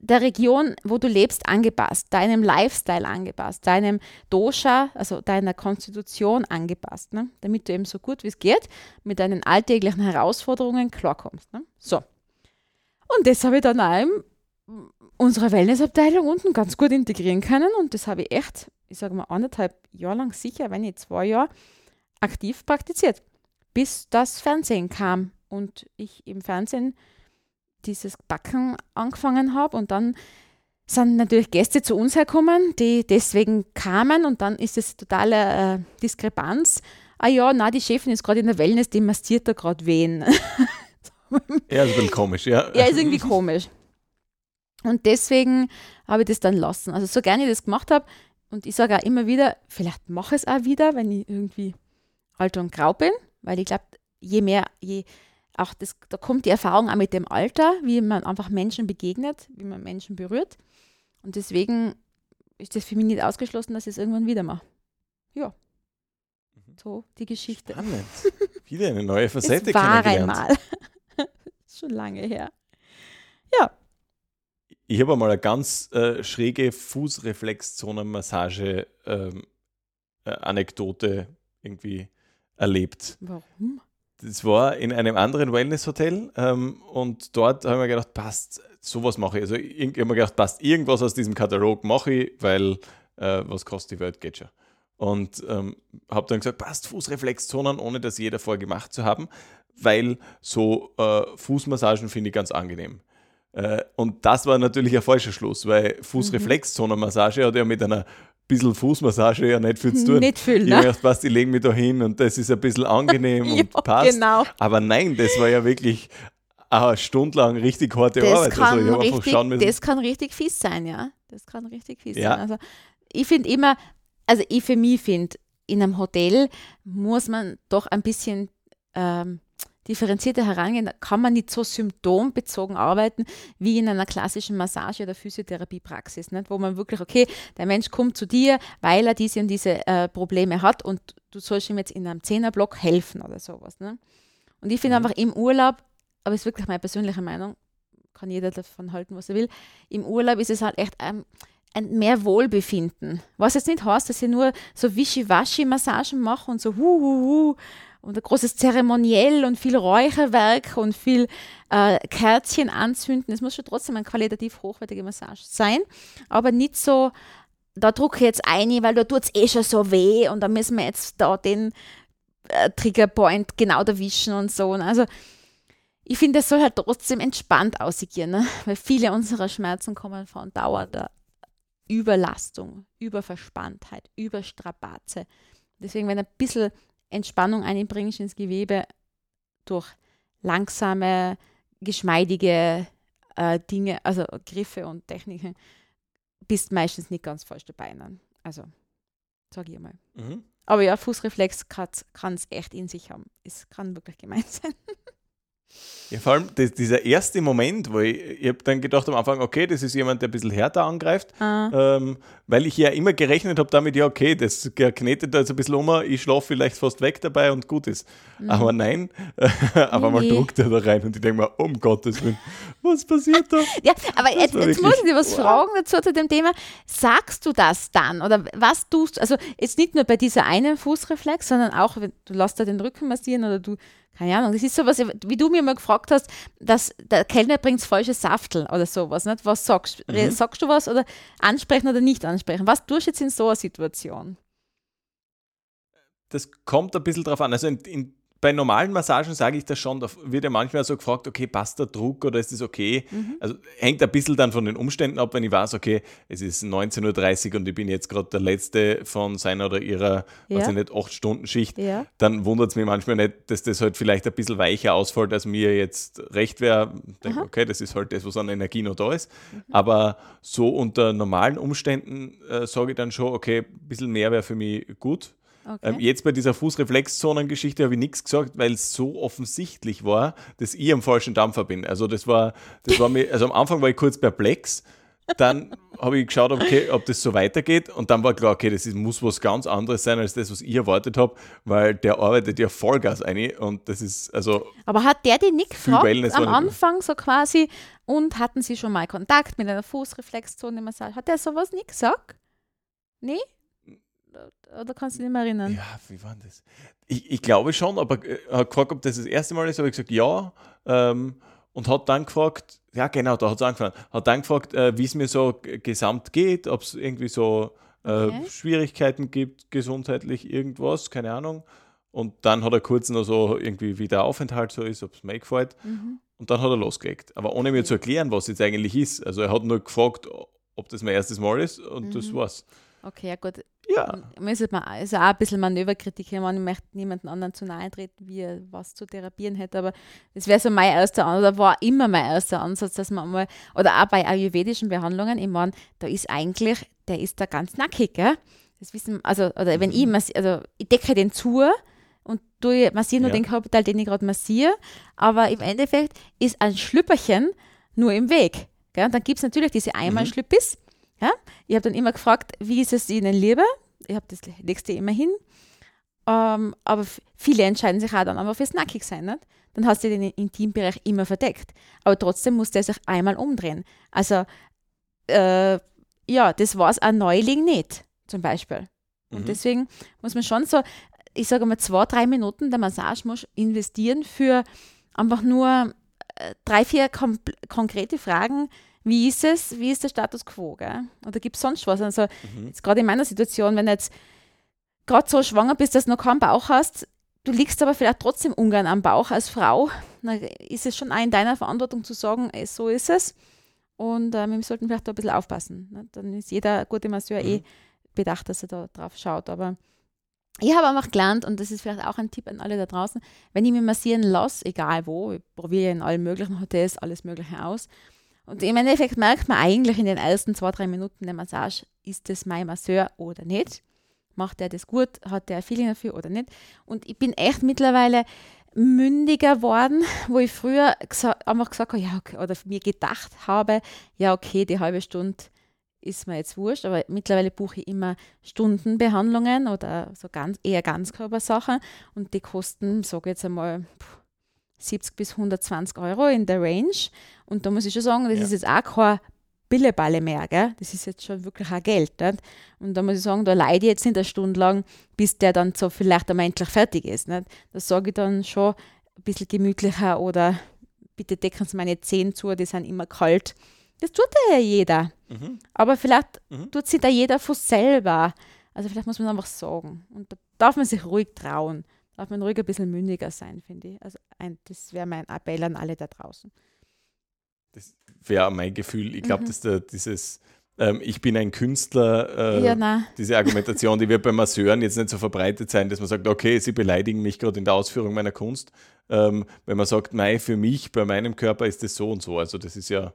der Region, wo du lebst, angepasst, deinem Lifestyle angepasst, deinem Dosha, also deiner Konstitution angepasst, ne? damit du eben so gut wie es geht mit deinen alltäglichen Herausforderungen klarkommst. Ne? So. Und das habe ich dann auch in unserer Wellnessabteilung unten ganz gut integrieren können und das habe ich echt, ich sage mal, anderthalb Jahre lang sicher, wenn nicht zwei Jahre, aktiv praktiziert, bis das Fernsehen kam und ich im Fernsehen dieses Backen angefangen habe und dann sind natürlich Gäste zu uns herkommen, die deswegen kamen und dann ist es totale äh, Diskrepanz. Ah ja, na, die Chefin ist gerade in der Wellness, die massiert da gerade wen. ja, ist ein bisschen komisch, ja. Ja, ist irgendwie komisch. Und deswegen habe ich das dann lassen. Also so gerne ich das gemacht habe und ich sage auch immer wieder, vielleicht mache ich es auch wieder, wenn ich irgendwie alt und grau bin, weil ich glaube, je mehr, je auch das, da kommt die Erfahrung auch mit dem Alter, wie man einfach Menschen begegnet, wie man Menschen berührt. Und deswegen ist das für mich nicht ausgeschlossen, dass ich es irgendwann wieder mache. Ja. Mhm. So die Geschichte. Spannend. Wieder eine neue Facette es war einmal. Schon lange her. Ja. Ich habe einmal eine ganz äh, schräge Fußreflexzonen-Massage-Anekdote ähm, äh, irgendwie erlebt. Warum? Das war in einem anderen Wellness-Hotel ähm, und dort habe ich mir gedacht, passt, sowas mache ich. Also ich habe mir gedacht, passt, irgendwas aus diesem Katalog mache ich, weil äh, was kostet die Welt, geht schon. Und ähm, habe dann gesagt, passt, Fußreflexzonen, ohne das jeder vorher gemacht zu haben, weil so äh, Fußmassagen finde ich ganz angenehm. Äh, und das war natürlich ein falscher Schluss, weil Fußreflexzonenmassage hat ja mit einer bisschen Fußmassage ja nicht viel zu tun. Nicht viel, ne? Ich dachte, passt, ich lege mich da hin und das ist ein bisschen angenehm ja, und passt. Genau. Aber nein, das war ja wirklich eine Stunde lang richtig harte das Arbeit. Kann also richtig, das kann richtig fies sein, ja. Das kann richtig fies ja. sein. Also ich finde immer, also ich für mich finde, in einem Hotel muss man doch ein bisschen ähm, differenzierter herangehen, kann man nicht so symptombezogen arbeiten wie in einer klassischen Massage- oder Physiotherapiepraxis, nicht? wo man wirklich, okay, der Mensch kommt zu dir, weil er diese und diese äh, Probleme hat und du sollst ihm jetzt in einem Zehnerblock helfen oder sowas. Ne? Und ich finde mhm. einfach im Urlaub, aber ist wirklich meine persönliche Meinung, kann jeder davon halten, was er will, im Urlaub ist es halt echt ein, ein mehr Wohlbefinden. Was jetzt nicht heißt, dass ich nur so Wischiwaschi-Massagen mache und so hu, hu, hu und ein großes Zeremoniell und viel Räucherwerk und viel äh, Kerzchen anzünden. Es muss schon trotzdem eine qualitativ hochwertige Massage sein, aber nicht so, da drucke ich jetzt ein, weil da tut es eh schon so weh und da müssen wir jetzt da den äh, Triggerpoint genau erwischen und so. Also ich finde, es soll halt trotzdem entspannt aussehen, ne? weil viele unserer Schmerzen kommen von dauernder Überlastung, Überverspanntheit, Überstrapaze. Deswegen, wenn ein bisschen Entspannung einbringst ins Gewebe durch langsame, geschmeidige äh, Dinge, also Griffe und Techniken, bist meistens nicht ganz falsch dabei. Ne? Also, sage ich mal. Mhm. Aber ja, Fußreflex kann es echt in sich haben. Es kann wirklich gemeint sein. Ja, vor allem das, dieser erste Moment, wo ich, ich habe dann gedacht am Anfang, okay, das ist jemand, der ein bisschen härter angreift, ah. ähm, weil ich ja immer gerechnet habe damit, ja, okay, das knetet da jetzt ein bisschen um, ich schlafe vielleicht fast weg dabei und gut ist. Mhm. Aber nein, aber mal druckt er da rein und ich denke mir, um Gottes Willen, was passiert da? Ja, aber jetzt, jetzt muss ich dir was wow. fragen dazu zu dem Thema. Sagst du das dann oder was tust du, also jetzt nicht nur bei dieser einen Fußreflex, sondern auch, wenn du lässt da den Rücken massieren oder du keine Ahnung, das ist sowas, wie du mir mal gefragt hast, dass der Kellner bringt falsches Saftel oder sowas. Nicht? Was sagst du? Mhm. Sagst du was oder ansprechen oder nicht ansprechen? Was tust du jetzt in so einer Situation? Das kommt ein bisschen drauf an. Also in, in bei normalen Massagen sage ich das schon, da wird ja manchmal so gefragt, okay, passt der Druck oder ist das okay? Mhm. Also hängt ein bisschen dann von den Umständen ab, wenn ich weiß, okay, es ist 19.30 Uhr und ich bin jetzt gerade der Letzte von seiner oder ihrer, ja. weiß ich nicht, 8-Stunden-Schicht, ja. dann wundert es mich manchmal nicht, dass das halt vielleicht ein bisschen weicher ausfällt, als mir jetzt recht wäre. Denke, okay, das ist halt das, was an Energie noch da ist. Mhm. Aber so unter normalen Umständen äh, sage ich dann schon, okay, ein bisschen mehr wäre für mich gut. Okay. Ähm, jetzt bei dieser Fußreflexzonen-Geschichte habe ich nichts gesagt, weil es so offensichtlich war, dass ich am falschen Dampfer bin. Also das war, das war mir, also am Anfang war ich kurz perplex, dann habe ich geschaut, okay, ob das so weitergeht und dann war klar, okay, das ist, muss was ganz anderes sein als das, was ich erwartet habe, weil der arbeitet ja Vollgas ein und das ist also. Aber hat der die nicht gefragt am Anfang so quasi und hatten Sie schon mal Kontakt mit einer Fußreflexzone-Massage? Hat der sowas nicht gesagt? Nee? Oder kannst du dich nicht mehr erinnern? Ja, wie war das? Ich, ich glaube schon, aber er äh, hat gefragt, ob das das erste Mal ist, habe ich gesagt, ja. Ähm, und hat dann gefragt, ja genau, da hat es angefangen, hat dann gefragt, äh, wie es mir so gesamt geht, ob es irgendwie so äh, okay. Schwierigkeiten gibt, gesundheitlich irgendwas, keine Ahnung. Und dann hat er kurz noch so irgendwie, wie der Aufenthalt so ist, ob es mir gefällt. Mhm. Und dann hat er losgelegt. Aber ohne mir zu erklären, was jetzt eigentlich ist. Also er hat nur gefragt, ob das mein erstes Mal ist und mhm. das war's. Okay, ja gut. Ja. Müsste man also auch ein bisschen Manöverkritik haben. Ich möchte niemanden anderen zu nahe treten, wie er was zu therapieren hätte. Aber das wäre so mein erster Ansatz, oder war immer mein erster Ansatz, dass man mal, oder auch bei ayurvedischen Behandlungen, ich meine, da ist eigentlich, der ist da ganz nackig, gell? Das wissen, also, oder wenn ich, mhm. also ich decke den zu und du massiere nur ja. den Körperteil, den ich gerade massiere, aber im Endeffekt ist ein Schlüpperchen nur im Weg. Gell? Und dann gibt es natürlich diese Einmalschlüppis, mhm ja? Ich habe dann immer gefragt, wie ist es Ihnen lieber? Ich habe das nächste immer hin. Ähm, aber viele entscheiden sich auch dann aber fürs Nackig sein. Nicht? Dann hast du den Intimbereich immer verdeckt. Aber trotzdem muss der sich einmal umdrehen. Also, äh, ja, das war es ein Neuling nicht, zum Beispiel. Und mhm. deswegen muss man schon so, ich sage mal, zwei, drei Minuten der Massage muss investieren für einfach nur äh, drei, vier konkrete Fragen, wie ist es, wie ist der Status quo, gell? Oder gibt es sonst was? Also mhm. jetzt gerade in meiner Situation, wenn du jetzt gerade so schwanger bist, dass du noch keinen Bauch hast, du liegst aber vielleicht trotzdem ungern am Bauch als Frau, dann ist es schon auch in deiner Verantwortung zu sagen, ey, so ist es. Und äh, wir sollten vielleicht da ein bisschen aufpassen. Ne? Dann ist jeder gute Masseur eh mhm. eh bedacht, dass er da drauf schaut. Aber ich habe einfach gelernt, und das ist vielleicht auch ein Tipp an alle da draußen, wenn ich mich massieren lasse, egal wo, ich probiere in allen möglichen Hotels alles Mögliche aus, Und im Endeffekt merkt man eigentlich in den ersten zwei, drei Minuten der Massage, ist das mein Masseur oder nicht? Macht er das gut? Hat der ein Feeling dafür oder nicht? Und ich bin echt mittlerweile mündiger worden, wo ich früher einfach gesagt habe, ja, okay, oder mir gedacht habe, ja, okay, die halbe Stunde ist mir jetzt wurscht, aber mittlerweile buche ich immer Stundenbehandlungen oder so ganz, eher Ganzkörpersachen und die kosten, sage ich jetzt einmal, 70 bis 120 Euro in der Range. Und da muss ich schon sagen, das ja. ist jetzt auch kein Billeballe mehr, gell? das ist jetzt schon wirklich auch Geld. Nicht? Und da muss ich sagen, da leide ich jetzt nicht eine Stunde lang, bis der dann so vielleicht einmal endlich fertig ist. Nicht? Das sage ich dann schon ein bisschen gemütlicher oder bitte decken Sie meine Zehen zu, die sind immer kalt. Das tut ja jeder. Mhm. Aber vielleicht mhm. tut sich da jeder von selber. Also vielleicht muss man einfach sagen. Und da darf man sich ruhig trauen. Darf man ruhig ein bisschen mündiger sein, finde ich. Also ein, das wäre mein Appell an alle da draußen. Das wäre mein Gefühl. Ich glaube, mhm. dass da dieses ähm, ich bin ein Künstler, äh, ja, diese Argumentation, die wird beim Masseuren jetzt nicht so verbreitet sein, dass man sagt, okay, sie beleidigen mich gerade in der Ausführung meiner Kunst. Ähm, wenn man sagt, nein, für mich, bei meinem Körper ist das so und so. Also das ist ja,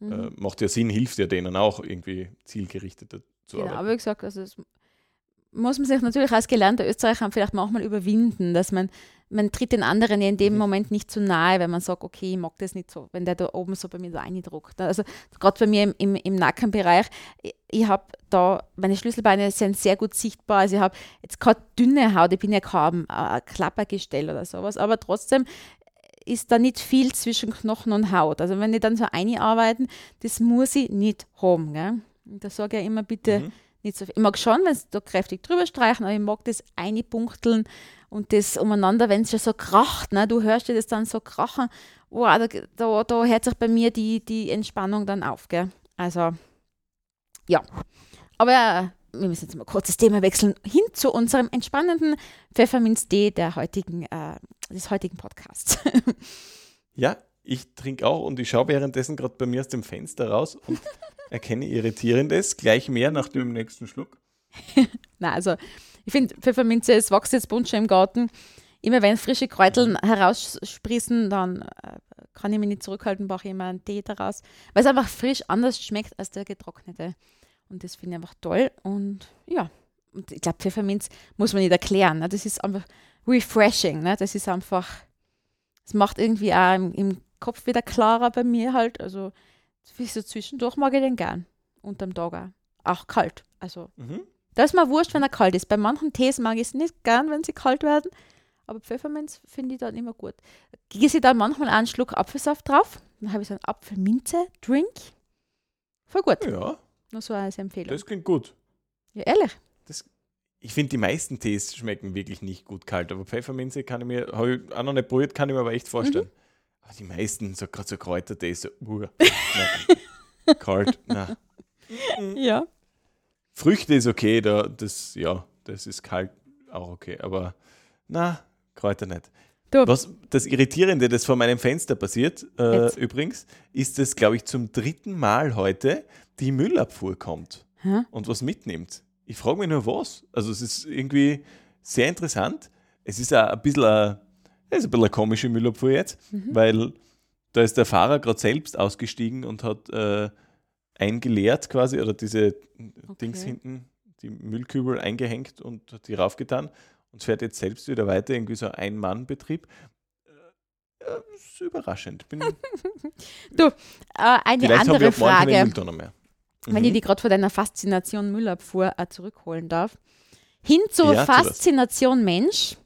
äh, mhm. äh, macht ja Sinn, hilft ja denen auch irgendwie zielgerichteter zu genau, arbeiten. Aber wie gesagt, also es muss man sich natürlich als gelernter Österreicher vielleicht manchmal überwinden, dass man, man tritt den anderen in dem mhm. Moment nicht zu nahe, wenn man sagt, okay, ich mag das nicht so, wenn der da oben so bei mir so eindruckt. Also gerade bei mir im, im, im Nackenbereich, ich, ich habe da, meine Schlüsselbeine sind sehr gut sichtbar, also ich habe jetzt keine dünne Haut, ich bin ja kaum ein Klappergestell oder sowas, aber trotzdem ist da nicht viel zwischen Knochen und Haut. Also wenn die dann so einarbeiten, das muss ich nicht haben. Gell? Und da sage ich immer bitte, mhm nicht so viel. Ich mag schon, wenn sie da kräftig drüber streichen, aber ich mag das einpunkteln und das umeinander, wenn es schon so kracht, ne? du hörst dir das dann so krachen, wow, da, da, da hört sich bei mir die, die Entspannung dann auf. Gell? Also, ja. Aber äh, wir müssen jetzt mal kurz das Thema wechseln, hin zu unserem entspannenden Pfefferminz-Tee der heutigen, äh, des heutigen Podcasts. ja, ich trinke auch und ich schaue währenddessen gerade bei mir aus dem Fenster raus und erkenne Irritierendes. Gleich mehr nach dem nächsten Schluck. Na, also ich finde Pfefferminze, es wächst jetzt bunt schon im Garten. Immer wenn frische Kräutel heraussprießen, dann äh, kann ich mich nicht zurückhalten, brauche ich immer einen Tee daraus, weil es einfach frisch anders schmeckt als der getrocknete. Und das finde ich einfach toll. Und ja, und ich glaube, Pfefferminz muss man nicht erklären. Ne? Das ist einfach refreshing. Ne? Das ist einfach, es macht irgendwie auch im, im Kopf wieder klarer bei mir halt. Also so zwischendurch mag ich den gern. Unterm Tag auch. Auch kalt. Also, mhm. da ist mir wurscht, wenn er kalt ist. Bei manchen Tees mag ich es nicht gern, wenn sie kalt werden. Aber Pfefferminz finde ich dann immer gut. Gieße ich dann manchmal einen Schluck Apfelsaft drauf. Dann habe ich so einen Apfelminze-Drink. Voll gut. Ja. Nur so als Empfehlung. Das klingt gut. Ja, ehrlich. Das, ich finde, die meisten Tees schmecken wirklich nicht gut kalt. Aber Pfefferminze kann ich mir, habe ich auch noch nicht probiert, kann ich mir aber echt vorstellen. Mhm. Aber die meisten, so gerade so Kräutertee, so, uh, na, kalt, na. Ja. Früchte ist okay, da, das, ja, das ist kalt auch okay, aber na, Kräuter nicht. Du. Was das Irritierende, das vor meinem Fenster passiert, äh, übrigens, ist es, glaube ich, zum dritten Mal heute die Müllabfuhr kommt Hä? und was mitnimmt. Ich frage mich nur, was. Also, es ist irgendwie sehr interessant. Es ist auch ein bisschen ein das ist ein bisschen eine komische Müllabfuhr jetzt, mhm. weil da ist der Fahrer gerade selbst ausgestiegen und hat äh, eingeleert quasi oder diese okay. Dings hinten, die Müllkübel eingehängt und hat die raufgetan und fährt jetzt selbst wieder weiter, irgendwie so ein Mann-Betrieb. Äh, ja, ist überraschend. Bin, du, äh, eine Vielleicht andere Frage. Mehr. Mhm. Wenn ich die gerade vor deiner Faszination Müllabfuhr äh, zurückholen darf. Hin zur ja, Faszination Mensch.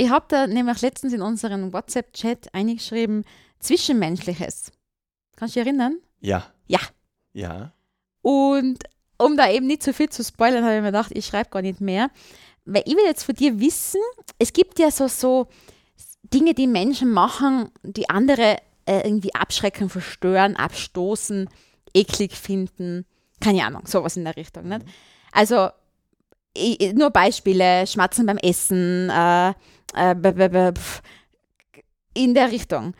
Ich habe da nämlich letztens in unseren WhatsApp-Chat eingeschrieben, Zwischenmenschliches. Kannst du dich erinnern? Ja. Ja. Ja. Und um da eben nicht zu viel zu spoilern, habe ich mir gedacht, ich schreibe gar nicht mehr. Weil ich will jetzt von dir wissen, es gibt ja so, so Dinge, die Menschen machen, die andere äh, irgendwie abschrecken, verstören, abstoßen, eklig finden. Keine Ahnung, sowas in der Richtung. Nicht? Also ich, nur Beispiele, Schmatzen beim Essen, äh, äh, in der Richtung.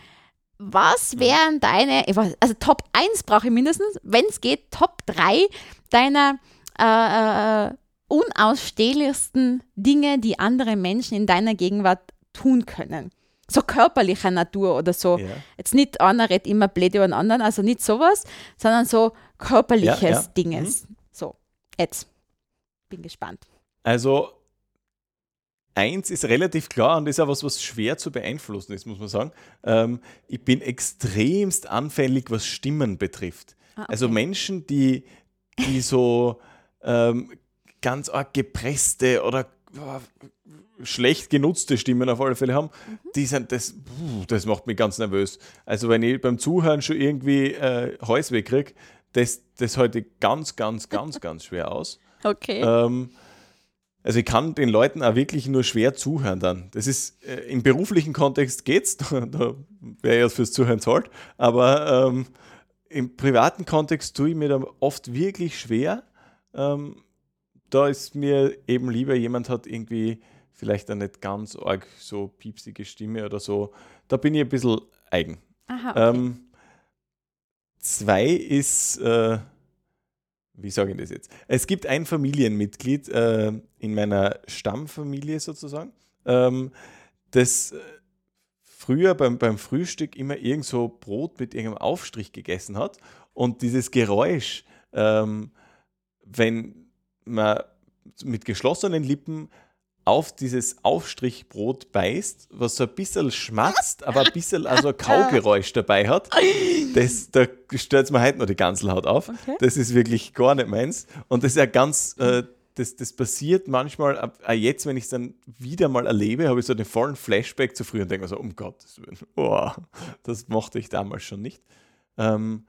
Was wären deine, also Top 1 brauche ich mindestens, wenn es geht, Top 3 deiner äh, äh, unausstehlichsten Dinge, die andere Menschen in deiner Gegenwart tun können? so körperlicher Natur oder so. Ja. Jetzt nicht einer redet immer blöd über den anderen, also nicht sowas, sondern so körperliches Ja, ja. Dinges. So, jetzt. Bin gespannt. Also, eins ist relativ klar und ist auch was, was schwer zu beeinflussen ist, muss man sagen. Ähm, ich bin extremst anfällig, was Stimmen betrifft. Ah, okay. Also Menschen, die, die so ähm, ganz arg gepresste oder ja, schlecht genutzte Stimmen auf alle Fälle haben, Mhm. die sind, das, puh, das macht mich ganz nervös. Also wenn ich beim Zuhören schon irgendwie äh, Häusweh kriege, das, das halte ich ganz, ganz, ganz, ganz schwer aus. Okay. Ähm, also ich kann den Leuten auch wirklich nur schwer zuhören dann. Das ist äh, im beruflichen Kontext geht's, da, da wäre ja fürs Zuhören zahlt, aber ähm, im privaten Kontext tue ich mir da oft wirklich schwer. Ähm, da ist mir eben lieber, jemand hat irgendwie vielleicht eine nicht ganz arg so piepsige Stimme oder so. Da bin ich ein bisschen eigen. Aha, okay. Ähm, zwei ist, äh, wie sage ich das jetzt? Es gibt ein Familienmitglied äh, in meiner Stammfamilie sozusagen, ähm, das äh, früher beim, beim Frühstück immer irgend so Brot mit irgendeinem Aufstrich gegessen hat. Und dieses Geräusch, ähm, wenn man mit geschlossenen Lippen auf dieses Aufstrichbrot beißt, was so ein bisschen schmatzt, aber ein bisschen also ein Kaugeräusch dabei hat, das, da stellt es mir heute noch die Ganselhaut auf. Okay. Das ist wirklich gar nicht meins. Und das ist ja ganz, äh, das, das passiert manchmal, ab- auch jetzt, wenn ich es dann wieder mal erlebe, habe ich so den vollen Flashback zu früher und denke mir so, um Gottes Willen, oh, das mochte ich damals schon nicht. Ähm,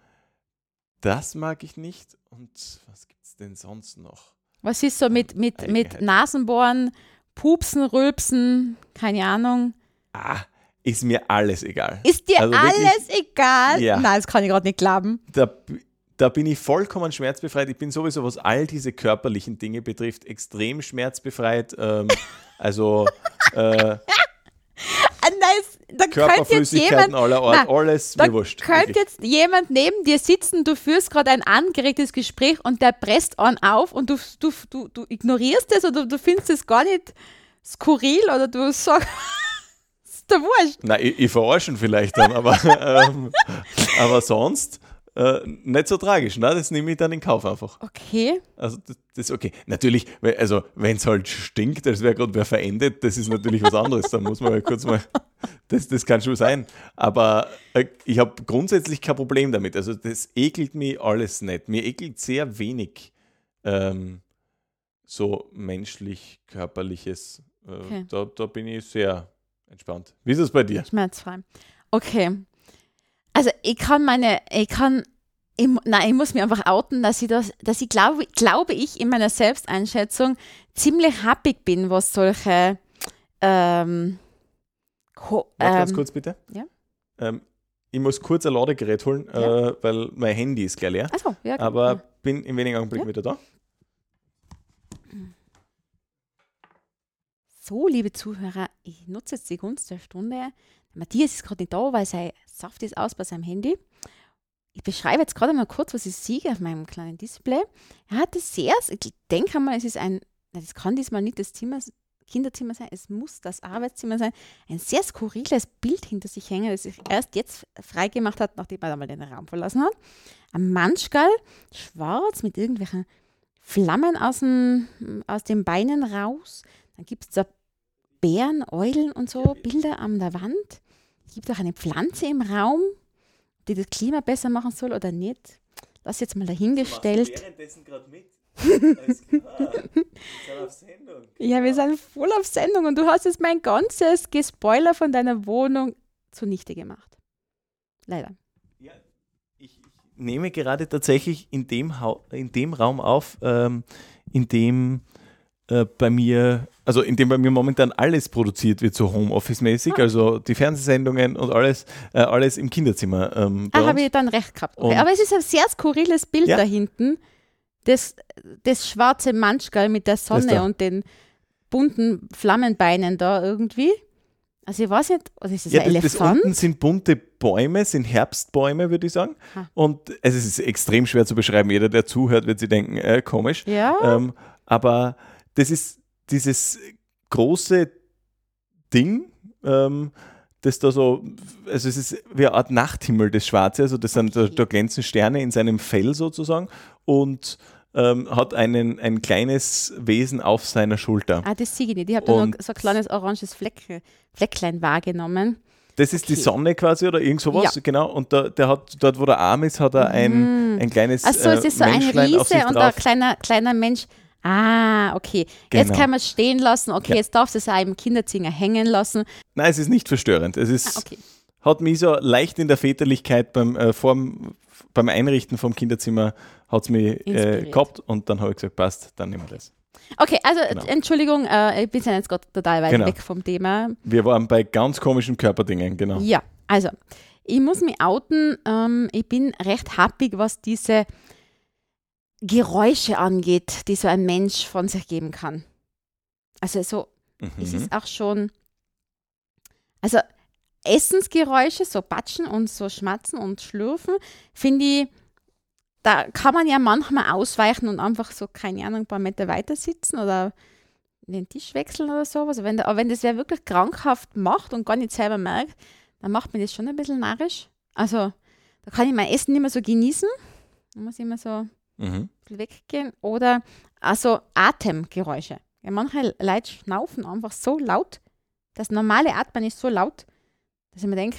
das mag ich nicht. Und was gibt es denn sonst noch? Was ist so mit, mit, mit. Nasenbohren, Pupsen, Rülpsen, keine Ahnung? Ah, ist mir alles egal. Ist dir Also wirklich- alles egal? Ja. Nein, das kann ich gerade nicht glauben. Da, da bin ich vollkommen schmerzbefreit. Ich bin sowieso, was all diese körperlichen Dinge betrifft, extrem schmerzbefreit. Ähm, also äh, nein, da könnte jetzt jemand, aller Nein, alles da mir wurscht. könnte jetzt jemand neben dir sitzen, du führst gerade ein angeregtes Gespräch und der presst an auf und du, du, du, du ignorierst es oder du findest es gar nicht skurril oder du sagst, ist der Wurscht. Nein, ich, ich verarsche ihn vielleicht dann, aber, ähm, aber sonst äh, nicht so tragisch. Ne? Das nehme ich dann in Kauf einfach. Okay, Also das, das ist okay. Natürlich, also wenn es halt stinkt, als wäre gerade wer verendet, das ist natürlich was anderes. Da muss man ja kurz mal, das, das kann schon sein. Aber äh, ich habe grundsätzlich kein Problem damit. Also das ekelt mich alles nicht. Mir ekelt sehr wenig ähm, so menschlich, körperliches. Äh, Okay. da, da bin ich sehr entspannt. Wie ist es bei dir? schmerzfrei. Okay. Also ich kann meine, ich kann, ich, nein, ich muss mir einfach outen, dass ich das, dass ich glaube, glaube ich in meiner Selbsteinschätzung ziemlich happy bin, was solche ähm, Ko- Warte ganz ähm, kurz bitte. ja. Ähm, ich muss kurz ein Ladegerät holen, Ja. äh, weil mein Handy ist gleich leer. Achso, ja, Aber ja. bin in wenigen Augenblicken wieder da. So, liebe Zuhörer, ich nutze jetzt die Gunst der Stunde. Matthias ist gerade nicht da, weil sein Saft ist aus bei seinem Handy. Ich beschreibe jetzt gerade mal kurz, was ich sehe auf meinem kleinen Display. Er hatte sehr, ich denke mal, es ist ein, das kann diesmal nicht das Zimmer, Kinderzimmer sein, es muss das Arbeitszimmer sein, ein sehr skurriles Bild hinter sich hängen, das sich erst jetzt freigemacht hat, nachdem er einmal den Raum verlassen hat. Ein Manschgall, schwarz mit irgendwelchen Flammen aus, dem, aus den Beinen raus. Dann gibt es da Bären, Eulen und so, Bilder an der Wand. Es gibt auch eine Pflanze im Raum, die das Klima besser machen soll oder nicht. Das jetzt mal dahingestellt. währenddessen gerade mit. Alles klar. auf Sendung. Ja, wir sind voll auf Sendung und du hast jetzt mein ganzes Gespoiler von deiner Wohnung zunichte gemacht. Leider. Ja, ich, ich nehme gerade tatsächlich in dem, Hau in dem Raum auf, ähm, in dem äh, bei mir, also in dem bei mir momentan alles produziert wird, so Homeoffice-mäßig, Ah. also die Fernsehsendungen und alles, äh, alles im Kinderzimmer. Ähm, Ah, habe ich dann recht gehabt. Okay. Aber es ist ein sehr skurriles Bild Ja. da hinten. Das, das schwarze Manschgall mit der Sonne und den bunten Flammenbeinen da irgendwie. Also ich weiß nicht, oder ist das Ja, ein das, das unten sind bunte Bäume, sind Herbstbäume, würde ich sagen. Ha. Und es ist extrem schwer zu beschreiben. Jeder, der zuhört, wird sich denken, äh, komisch. ja, Ähm, aber das ist dieses große Ding, ähm, das da so, also es ist wie eine Art Nachthimmel, das Schwarze, also das sind, da, da glänzen Sterne in seinem Fell sozusagen und ähm, hat einen, ein kleines Wesen auf seiner Schulter. Ah, das sehe ich nicht. Ich habe da noch so ein kleines oranges Fleck, Flecklein wahrgenommen. Das ist die Okay. Sonne quasi oder irgend sowas, Ja. genau. Und da, der hat, dort wo der Arm ist, hat er ein, ein kleines Achso, es äh, ist so ein Riese und ein kleiner, kleiner Mensch. Ah, okay. Jetzt Genau. kann man es stehen lassen. Okay, Ja. jetzt darfst du es auch im Kinderzimmer hängen lassen. Nein, es ist nicht verstörend. Es ist, Ah, okay. hat mich so leicht in der Väterlichkeit beim, äh, vorm, beim Einrichten vom Kinderzimmer hat es mich äh, gehabt und dann habe ich gesagt, passt, dann nehmen wir das. Okay, also Genau. Entschuldigung, äh, ich bin jetzt gerade total weit Genau. weg vom Thema. Wir waren bei ganz komischen Körperdingen, genau. Ja, also ich muss mich outen. Ähm, ich bin recht happig, was diese Geräusche angeht, die so ein Mensch von sich geben kann. Also so, es Mhm. ist auch schon, also Essensgeräusche, so Batschen und so Schmatzen und Schlürfen, finde ich, da kann man ja manchmal ausweichen und einfach so, keine Ahnung, ein paar Meter weiter sitzen oder den Tisch wechseln oder sowas. Aber wenn, da- aber wenn das wer wirklich krankhaft macht und gar nicht selber merkt, dann macht mir das schon ein bisschen narrisch. Also da kann ich mein Essen nicht mehr so genießen. Da muss ich immer so Mhm. weggehen. Oder also Atemgeräusche. Ja, manche Leute schnaufen einfach so laut. Das normale Atmen ist so laut, dass ich mir denke,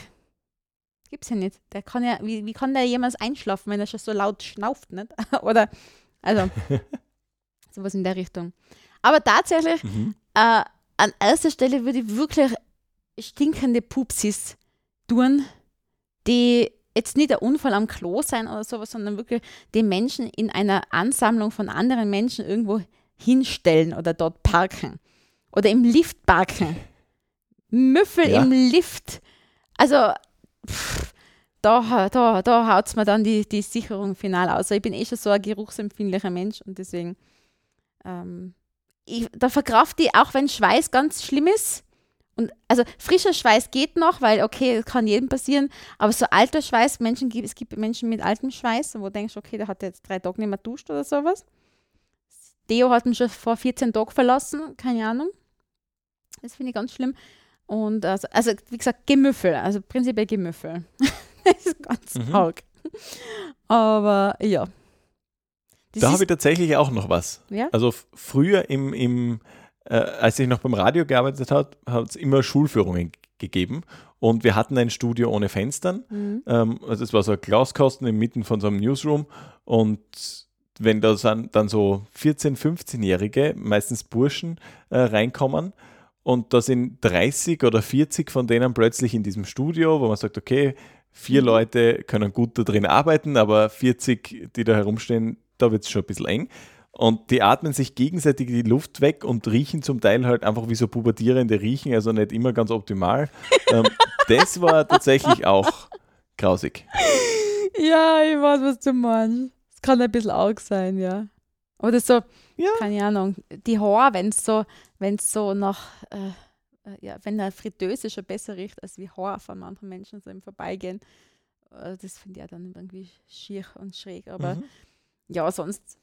gibt's ja nicht. Der kann ja, wie, wie kann der jemals einschlafen, wenn er schon so laut schnauft, nicht? Oder, also, sowas in der Richtung. Aber tatsächlich, Mhm. äh, an erster Stelle würde ich wirklich stinkende Pupsis tun, die jetzt nicht der Unfall am Klo sein oder sowas, sondern wirklich die Menschen in einer Ansammlung von anderen Menschen irgendwo hinstellen oder dort parken. Oder im Lift parken. Müffel Ja. im Lift. Also, pff, da, da, da haut es mir dann die, die Sicherung final aus. Also ich bin eh schon so ein geruchsempfindlicher Mensch und deswegen, ähm, ich, da verkraft ich, auch wenn Schweiß ganz schlimm ist. Und also frischer Schweiß geht noch, weil okay, das kann jedem passieren, aber so alter Schweiß, Menschen gibt, es gibt Menschen mit altem Schweiß, wo du denkst, okay, der hat jetzt drei Tage nicht mehr duscht oder sowas. Deo hat ihn schon vor 14 Tagen verlassen, keine Ahnung. Das finde ich ganz schlimm. Und also, also wie gesagt, Gemüffel, also prinzipiell Gemüffel. das ist ganz Mhm. arg. Aber ja. Das Da habe ich tatsächlich auch noch was. Ja? Also früher im, im äh, als ich noch beim Radio gearbeitet habe, hat es immer Schulführungen gegeben und wir hatten ein Studio ohne Fenstern. Mhm. Ähm, also es war so ein Glaskasten inmitten von so einem Newsroom und wenn da dann so 14-, 15-Jährige, meistens Burschen, äh, reinkommen und da sind 30 oder 40 von denen plötzlich in diesem Studio, wo man sagt, okay, vier Mhm. Leute können gut da drin arbeiten, aber 40, die da herumstehen, da wird es schon ein bisschen eng. Und die atmen sich gegenseitig die Luft weg und riechen zum Teil halt einfach wie so pubertierende Riechen, also nicht immer ganz optimal. ähm, das war tatsächlich auch grausig. Ja, ich weiß, was du meinst. Es kann ein bisschen arg sein, ja. Oder so, Ja. keine Ahnung, die Haare, wenn es so, wenn's so nach, äh, äh, ja, wenn eine Fritteuse schon besser riecht, als wie Haar von manchen Menschen so im Vorbeigehen. Äh, das finde ich ja dann irgendwie schier und schräg. Aber Mhm. ja, sonst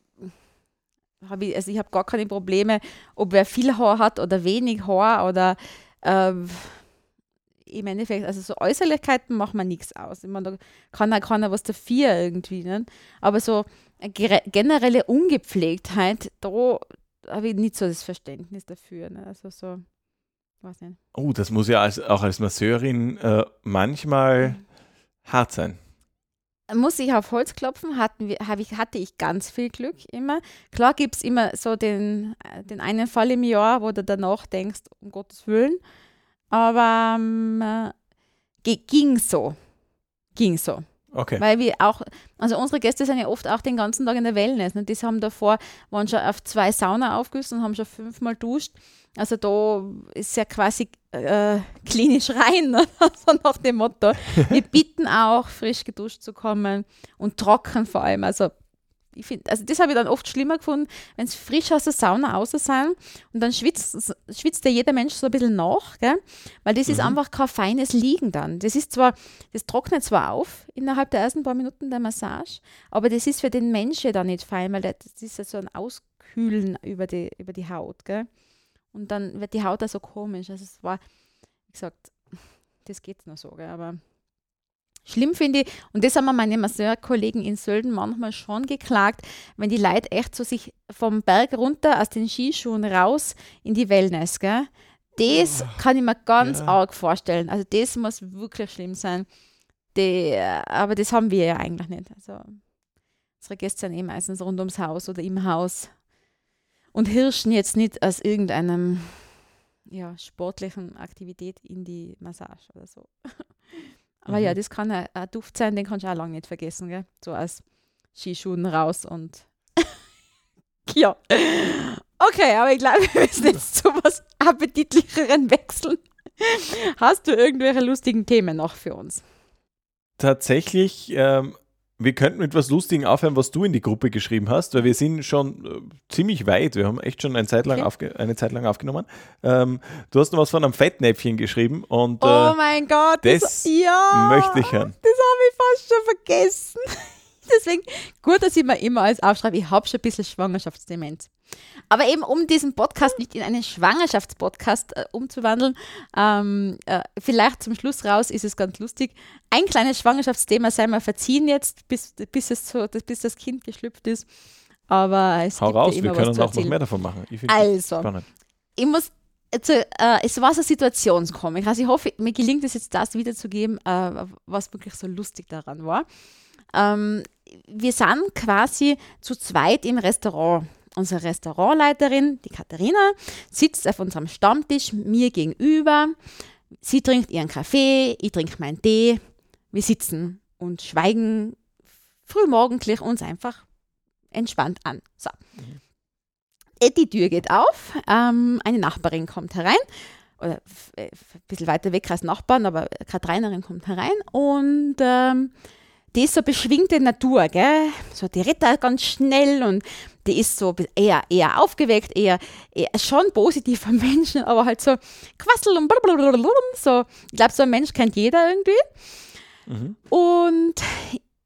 habe ich, also ich habe gar keine Probleme, ob wer viel Haar hat oder wenig Haar oder ähm, im Endeffekt, also so Äußerlichkeiten macht man nichts aus. Ich meine, da kann auch keiner was dafür irgendwie. Ne? Aber so generelle Ungepflegtheit, da habe ich nicht so das Verständnis dafür. Ne? Also so, weiß nicht. Oh, das muss ja als, auch als Masseurin äh, manchmal hart sein. Muss ich auf Holz klopfen, hatten wir, ich, hatte ich ganz viel Glück immer. Klar gibt es immer so den, äh, den einen Fall im Jahr, wo du danach denkst, um Gottes Willen. Aber ähm, äh, ging so. Ging so. Okay. Weil wir auch, also unsere Gäste sind ja oft auch den ganzen Tag in der Wellness. Ne? Die haben davor, waren schon auf zwei Sauna aufgüssen und haben schon fünfmal duscht. Also da ist ja quasi äh, klinisch rein, ne? so nach dem Motto. Wir bitten auch, frisch geduscht zu kommen und trocken vor allem. Also ich finde, also das habe ich dann oft schlimmer gefunden, wenn es frisch aus der Sauna raus sein und dann schwitzt, schwitzt ja jeder Mensch so ein bisschen nach, gell? weil das ist Mhm. einfach kein feines Liegen dann. Das ist zwar, das trocknet zwar auf innerhalb der ersten paar Minuten der Massage, aber das ist für den Menschen dann nicht fein, weil das ist ja so ein Auskühlen über die, über die Haut. Gell? Und dann wird die Haut da so komisch. Also es war, wie gesagt, das geht noch so, gell? aber schlimm finde ich, und das haben meine Masseurkollegen in Sölden manchmal schon geklagt, wenn die Leute echt so sich vom Berg runter aus den Skischuhen raus in die Wellness, gell? Das kann ich mir ganz Ja. arg vorstellen. Also das muss wirklich schlimm sein. Die, aber das haben wir ja eigentlich nicht. Also unsere Gäste sind eh meistens rund ums Haus oder im Haus und hirschen jetzt nicht aus irgendeinem ja, sportlichen Aktivität in die Massage oder so. Aber ja, Mhm. das kann ein, ein Duft sein, den kannst du auch lange nicht vergessen, gell? So aus Skischuhen raus und ja. Okay, aber ich glaube, wir müssen jetzt zu was Appetitlicheren wechseln. Hast du irgendwelche lustigen Themen noch für uns? Tatsächlich, ähm, wir könnten mit was Lustigem aufhören, was du in die Gruppe geschrieben hast, weil wir sind schon äh, ziemlich weit. Wir haben echt schon eine Zeit lang, Okay. eine Zeit lang aufgenommen. Ähm, du hast noch was von einem Fettnäpfchen geschrieben und oh äh, mein Gott, das ja, möchte ich hören. Das habe ich fast schon vergessen. Deswegen gut, dass ich mir immer alles aufschreibe. Ich habe schon ein bisschen Schwangerschaftsdemenz. Aber eben, um diesen Podcast nicht in einen Schwangerschaftspodcast äh, umzuwandeln, ähm, äh, vielleicht zum Schluss raus ist es ganz lustig. Ein kleines Schwangerschaftsthema sei mal verziehen jetzt, bis, bis, es so, bis das Kind geschlüpft ist. Aber es Hau gibt raus, ja wir immer können was zu auch noch mehr davon machen. Ich Also, ich muss, also, äh, es war so Situationskomik. Also ich hoffe, mir gelingt es jetzt, das wiederzugeben, äh, was wirklich so lustig daran war. Ähm, wir sind quasi zu zweit im Restaurant. Unsere Restaurantleiterin, die Katharina, sitzt auf unserem Stammtisch mir gegenüber. Sie trinkt ihren Kaffee, ich trinke meinen Tee. Wir sitzen und schweigen frühmorgendlich uns einfach entspannt an. So. Äh, Die Tür geht auf, ähm, eine Nachbarin kommt herein, oder äh, ein bisschen weiter weg als Nachbarn, aber Katharinerin kommt herein und ähm, die ist so beschwingte Natur, gell? So, die auch ganz schnell und die ist so eher, eher aufgeweckt, eher, eher schon positiver Mensch, aber halt so quassel und blablabla, so. Ich glaube, so ein Mensch kennt jeder irgendwie. Mhm. Und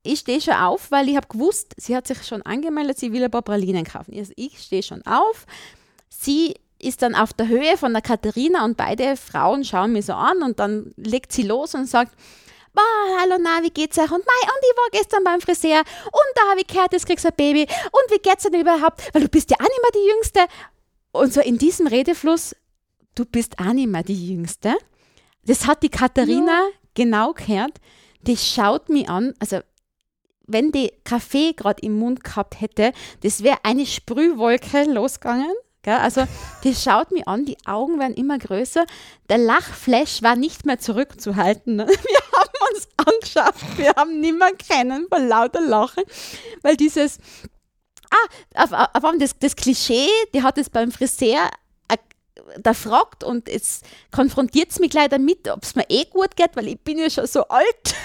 ich stehe schon auf, weil ich habe gewusst, sie hat sich schon angemeldet, sie will ein paar Pralinen kaufen. Also ich stehe schon auf. Sie ist dann auf der Höhe von der Katharina und beide Frauen schauen mich so an und dann legt sie los und sagt, Bah, hallo, na, wie geht's euch? Und mei, und ich war gestern beim Friseur und da habe ich gehört, jetzt kriegst du ein Baby. Und wie geht's denn überhaupt? Weil du bist ja auch nicht mehr die Jüngste. Und so in diesem Redefluss, du bist auch nicht mehr die Jüngste. Das hat die Katharina genau gehört. Die schaut mich an, also wenn die Kaffee gerade im Mund gehabt hätte, das wäre eine Sprühwolke losgegangen. Gell? Also die schaut mich an, die Augen werden immer größer. Der Lachflash war nicht mehr zurückzuhalten. ne? Wir haben uns angeschaut, wir haben nimmer kennen vor lauter Lachen, weil dieses, ah, auf, auf einmal das, das Klischee, die hat es beim Friseur äh, da fragt und jetzt konfrontiert es mich gleich damit, ob es mir eh gut geht, weil ich bin ja schon so alt.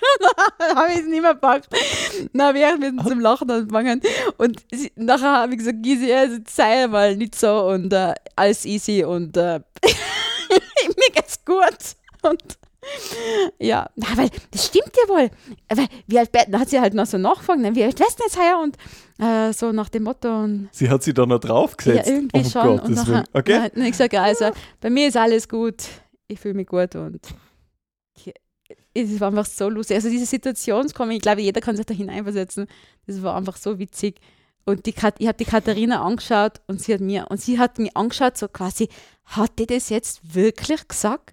dann habe ich es nicht mehr gepackt. Na, wir haben zum Lachen angefangen. Und sie, nachher habe ich gesagt, Gysi, also sei mal nicht so und äh, alles easy und äh, mir geht's gut. Und ja, na, weil das stimmt ja wohl. Weil, wie alt, dann hat sie halt noch so nachgefragt, ne, wie alt wärst du jetzt her? Und äh, so nach dem Motto, und Sie hat sie da noch draufgesetzt. ja, irgendwie um schon. Und Gottes nachher. Okay. Nein, ich gesagt, also bei mir ist alles gut, ich fühle mich gut und es war einfach so lustig. Also diese Situationskomik, ich glaube, jeder kann sich da hineinversetzen. Das war einfach so witzig. Und die Kat ich habe die Katharina angeschaut und sie hat mir und sie hat mich angeschaut, so quasi, hat die das jetzt wirklich gesagt?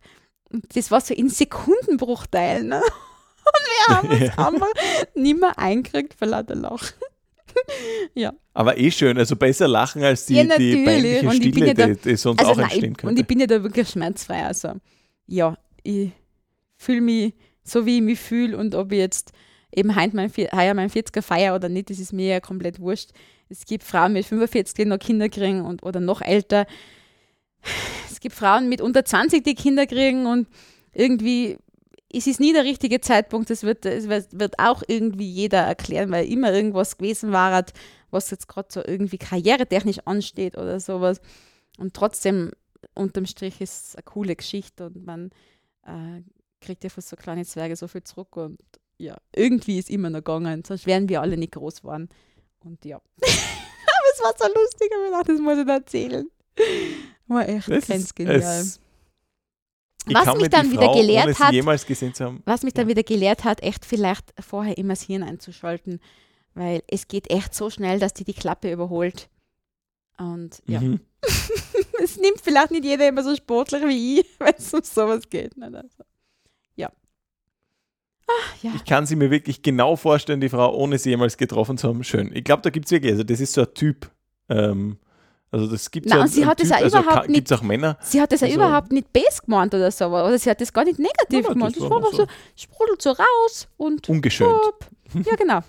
Und das war so in Sekundenbruchteilen. Ne? Und wir haben uns Ja. einfach nicht mehr eingekriegt vor lauter Lachen. Aber eh schön, also besser lachen als die, Ja, die peinliche Stille, ja da- die, die sonst Also auch nein, entstehen ich, und könnte. ich bin ja da wirklich schmerzfrei. Also ja, ich fühle mich so, wie ich mich fühle und ob ich jetzt eben heuer mein 40er feier oder nicht, das ist mir ja komplett wurscht. Es gibt Frauen mit 45, die noch Kinder kriegen und, oder noch älter. Es gibt Frauen mit unter 20, die Kinder kriegen und irgendwie es ist nie der richtige Zeitpunkt. Das wird, das wird auch irgendwie jeder erklären, weil immer irgendwas gewesen war, was jetzt gerade so irgendwie karrieretechnisch ansteht oder sowas. Und trotzdem, unterm Strich ist es eine coole Geschichte und man äh, kriegt ja von so kleinen Zwerge so viel zurück und ja, irgendwie ist immer noch gegangen, sonst wären wir alle nicht groß geworden. Und ja. Aber es war so lustig, aber ich dachte, das muss ich erzählen. War echt Das ganz ist, genial. es, Ich Was kann mich dann die wieder Frau, gelehrt hat- jemals gesehen zu haben. Was mich dann Ja. wieder gelehrt hat, echt vielleicht vorher immer das Hirn einzuschalten, weil es geht echt so schnell, dass die die Klappe überholt. Und ja, Mhm. es nimmt vielleicht nicht jeder immer so sportlich wie ich, wenn es um sowas geht. Nicht? Also. Ah, ja. Ich kann sie mir wirklich genau vorstellen, die Frau, ohne sie jemals getroffen zu haben. Schön. Ich glaube, da gibt es wirklich, also das ist so ein Typ. Ähm, also das gibt so und sie hat es auch überhaupt Gibt es auch Männer? Sie hat das ja Also- überhaupt nicht base gemeint oder so, oder sie hat das gar nicht negativ Nein, gemeint. das Das war einfach so, sprudelt so raus und Ungeschönt. Hopp. Ja, genau.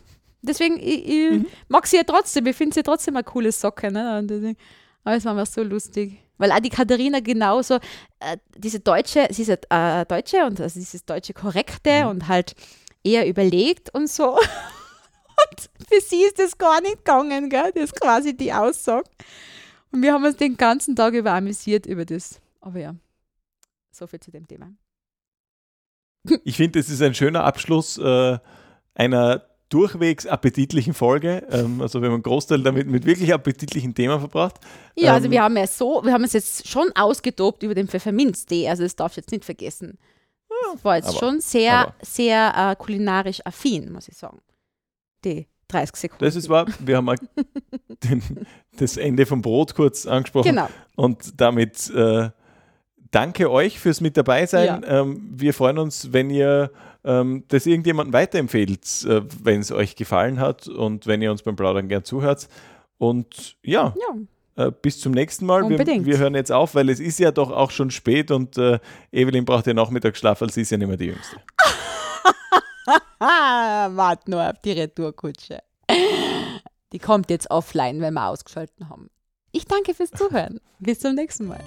Deswegen, ich, ich Mhm. mag sie ja trotzdem. Ich finde sie trotzdem eine coole Socke. Ne? Aber es war mir so lustig. Weil auch die Katharina genauso, äh, diese Deutsche, sie ist äh, Deutsche und also dieses deutsche Korrekte Mhm. und halt eher überlegt und so. und für sie ist das gar nicht gegangen, gell? Das ist quasi die Aussage. Und wir haben uns den ganzen Tag über amüsiert über das. Aber ja, so viel zu dem Thema. Ich finde, es ist ein schöner Abschluss äh, einer durchwegs appetitlichen Folge. Ähm, also wir haben einen Großteil damit mit wirklich appetitlichen Themen verbracht. Ja, also Ähm, wir haben ja so, wir haben es jetzt schon ausgetobt über den Pfefferminztee, also das darfst du jetzt nicht vergessen. Das war jetzt aber- schon sehr, aber- sehr äh, kulinarisch affin, muss ich sagen. Die 30 Sekunden. Das ist wahr. Wir haben auch den, das Ende vom Brot kurz angesprochen. Genau. Und damit äh, danke euch fürs mit dabei sein. Ähm, wir freuen uns, wenn ihr ähm, das irgendjemandem weiterempfehlt, äh, wenn es euch gefallen hat und wenn ihr uns beim Plaudern gern zuhört. Und ja, Ja, äh, bis zum nächsten Mal. Wir, wir hören jetzt auf, weil es ist ja doch auch schon spät und äh, Evelyn braucht ja Nachmittagsschlaf, weil sie ist ja nicht mehr die Jüngste. wart nur auf die Retourkutsche. Die kommt jetzt offline, wenn wir ausgeschalten haben. Ich danke fürs Zuhören. Bis zum nächsten Mal.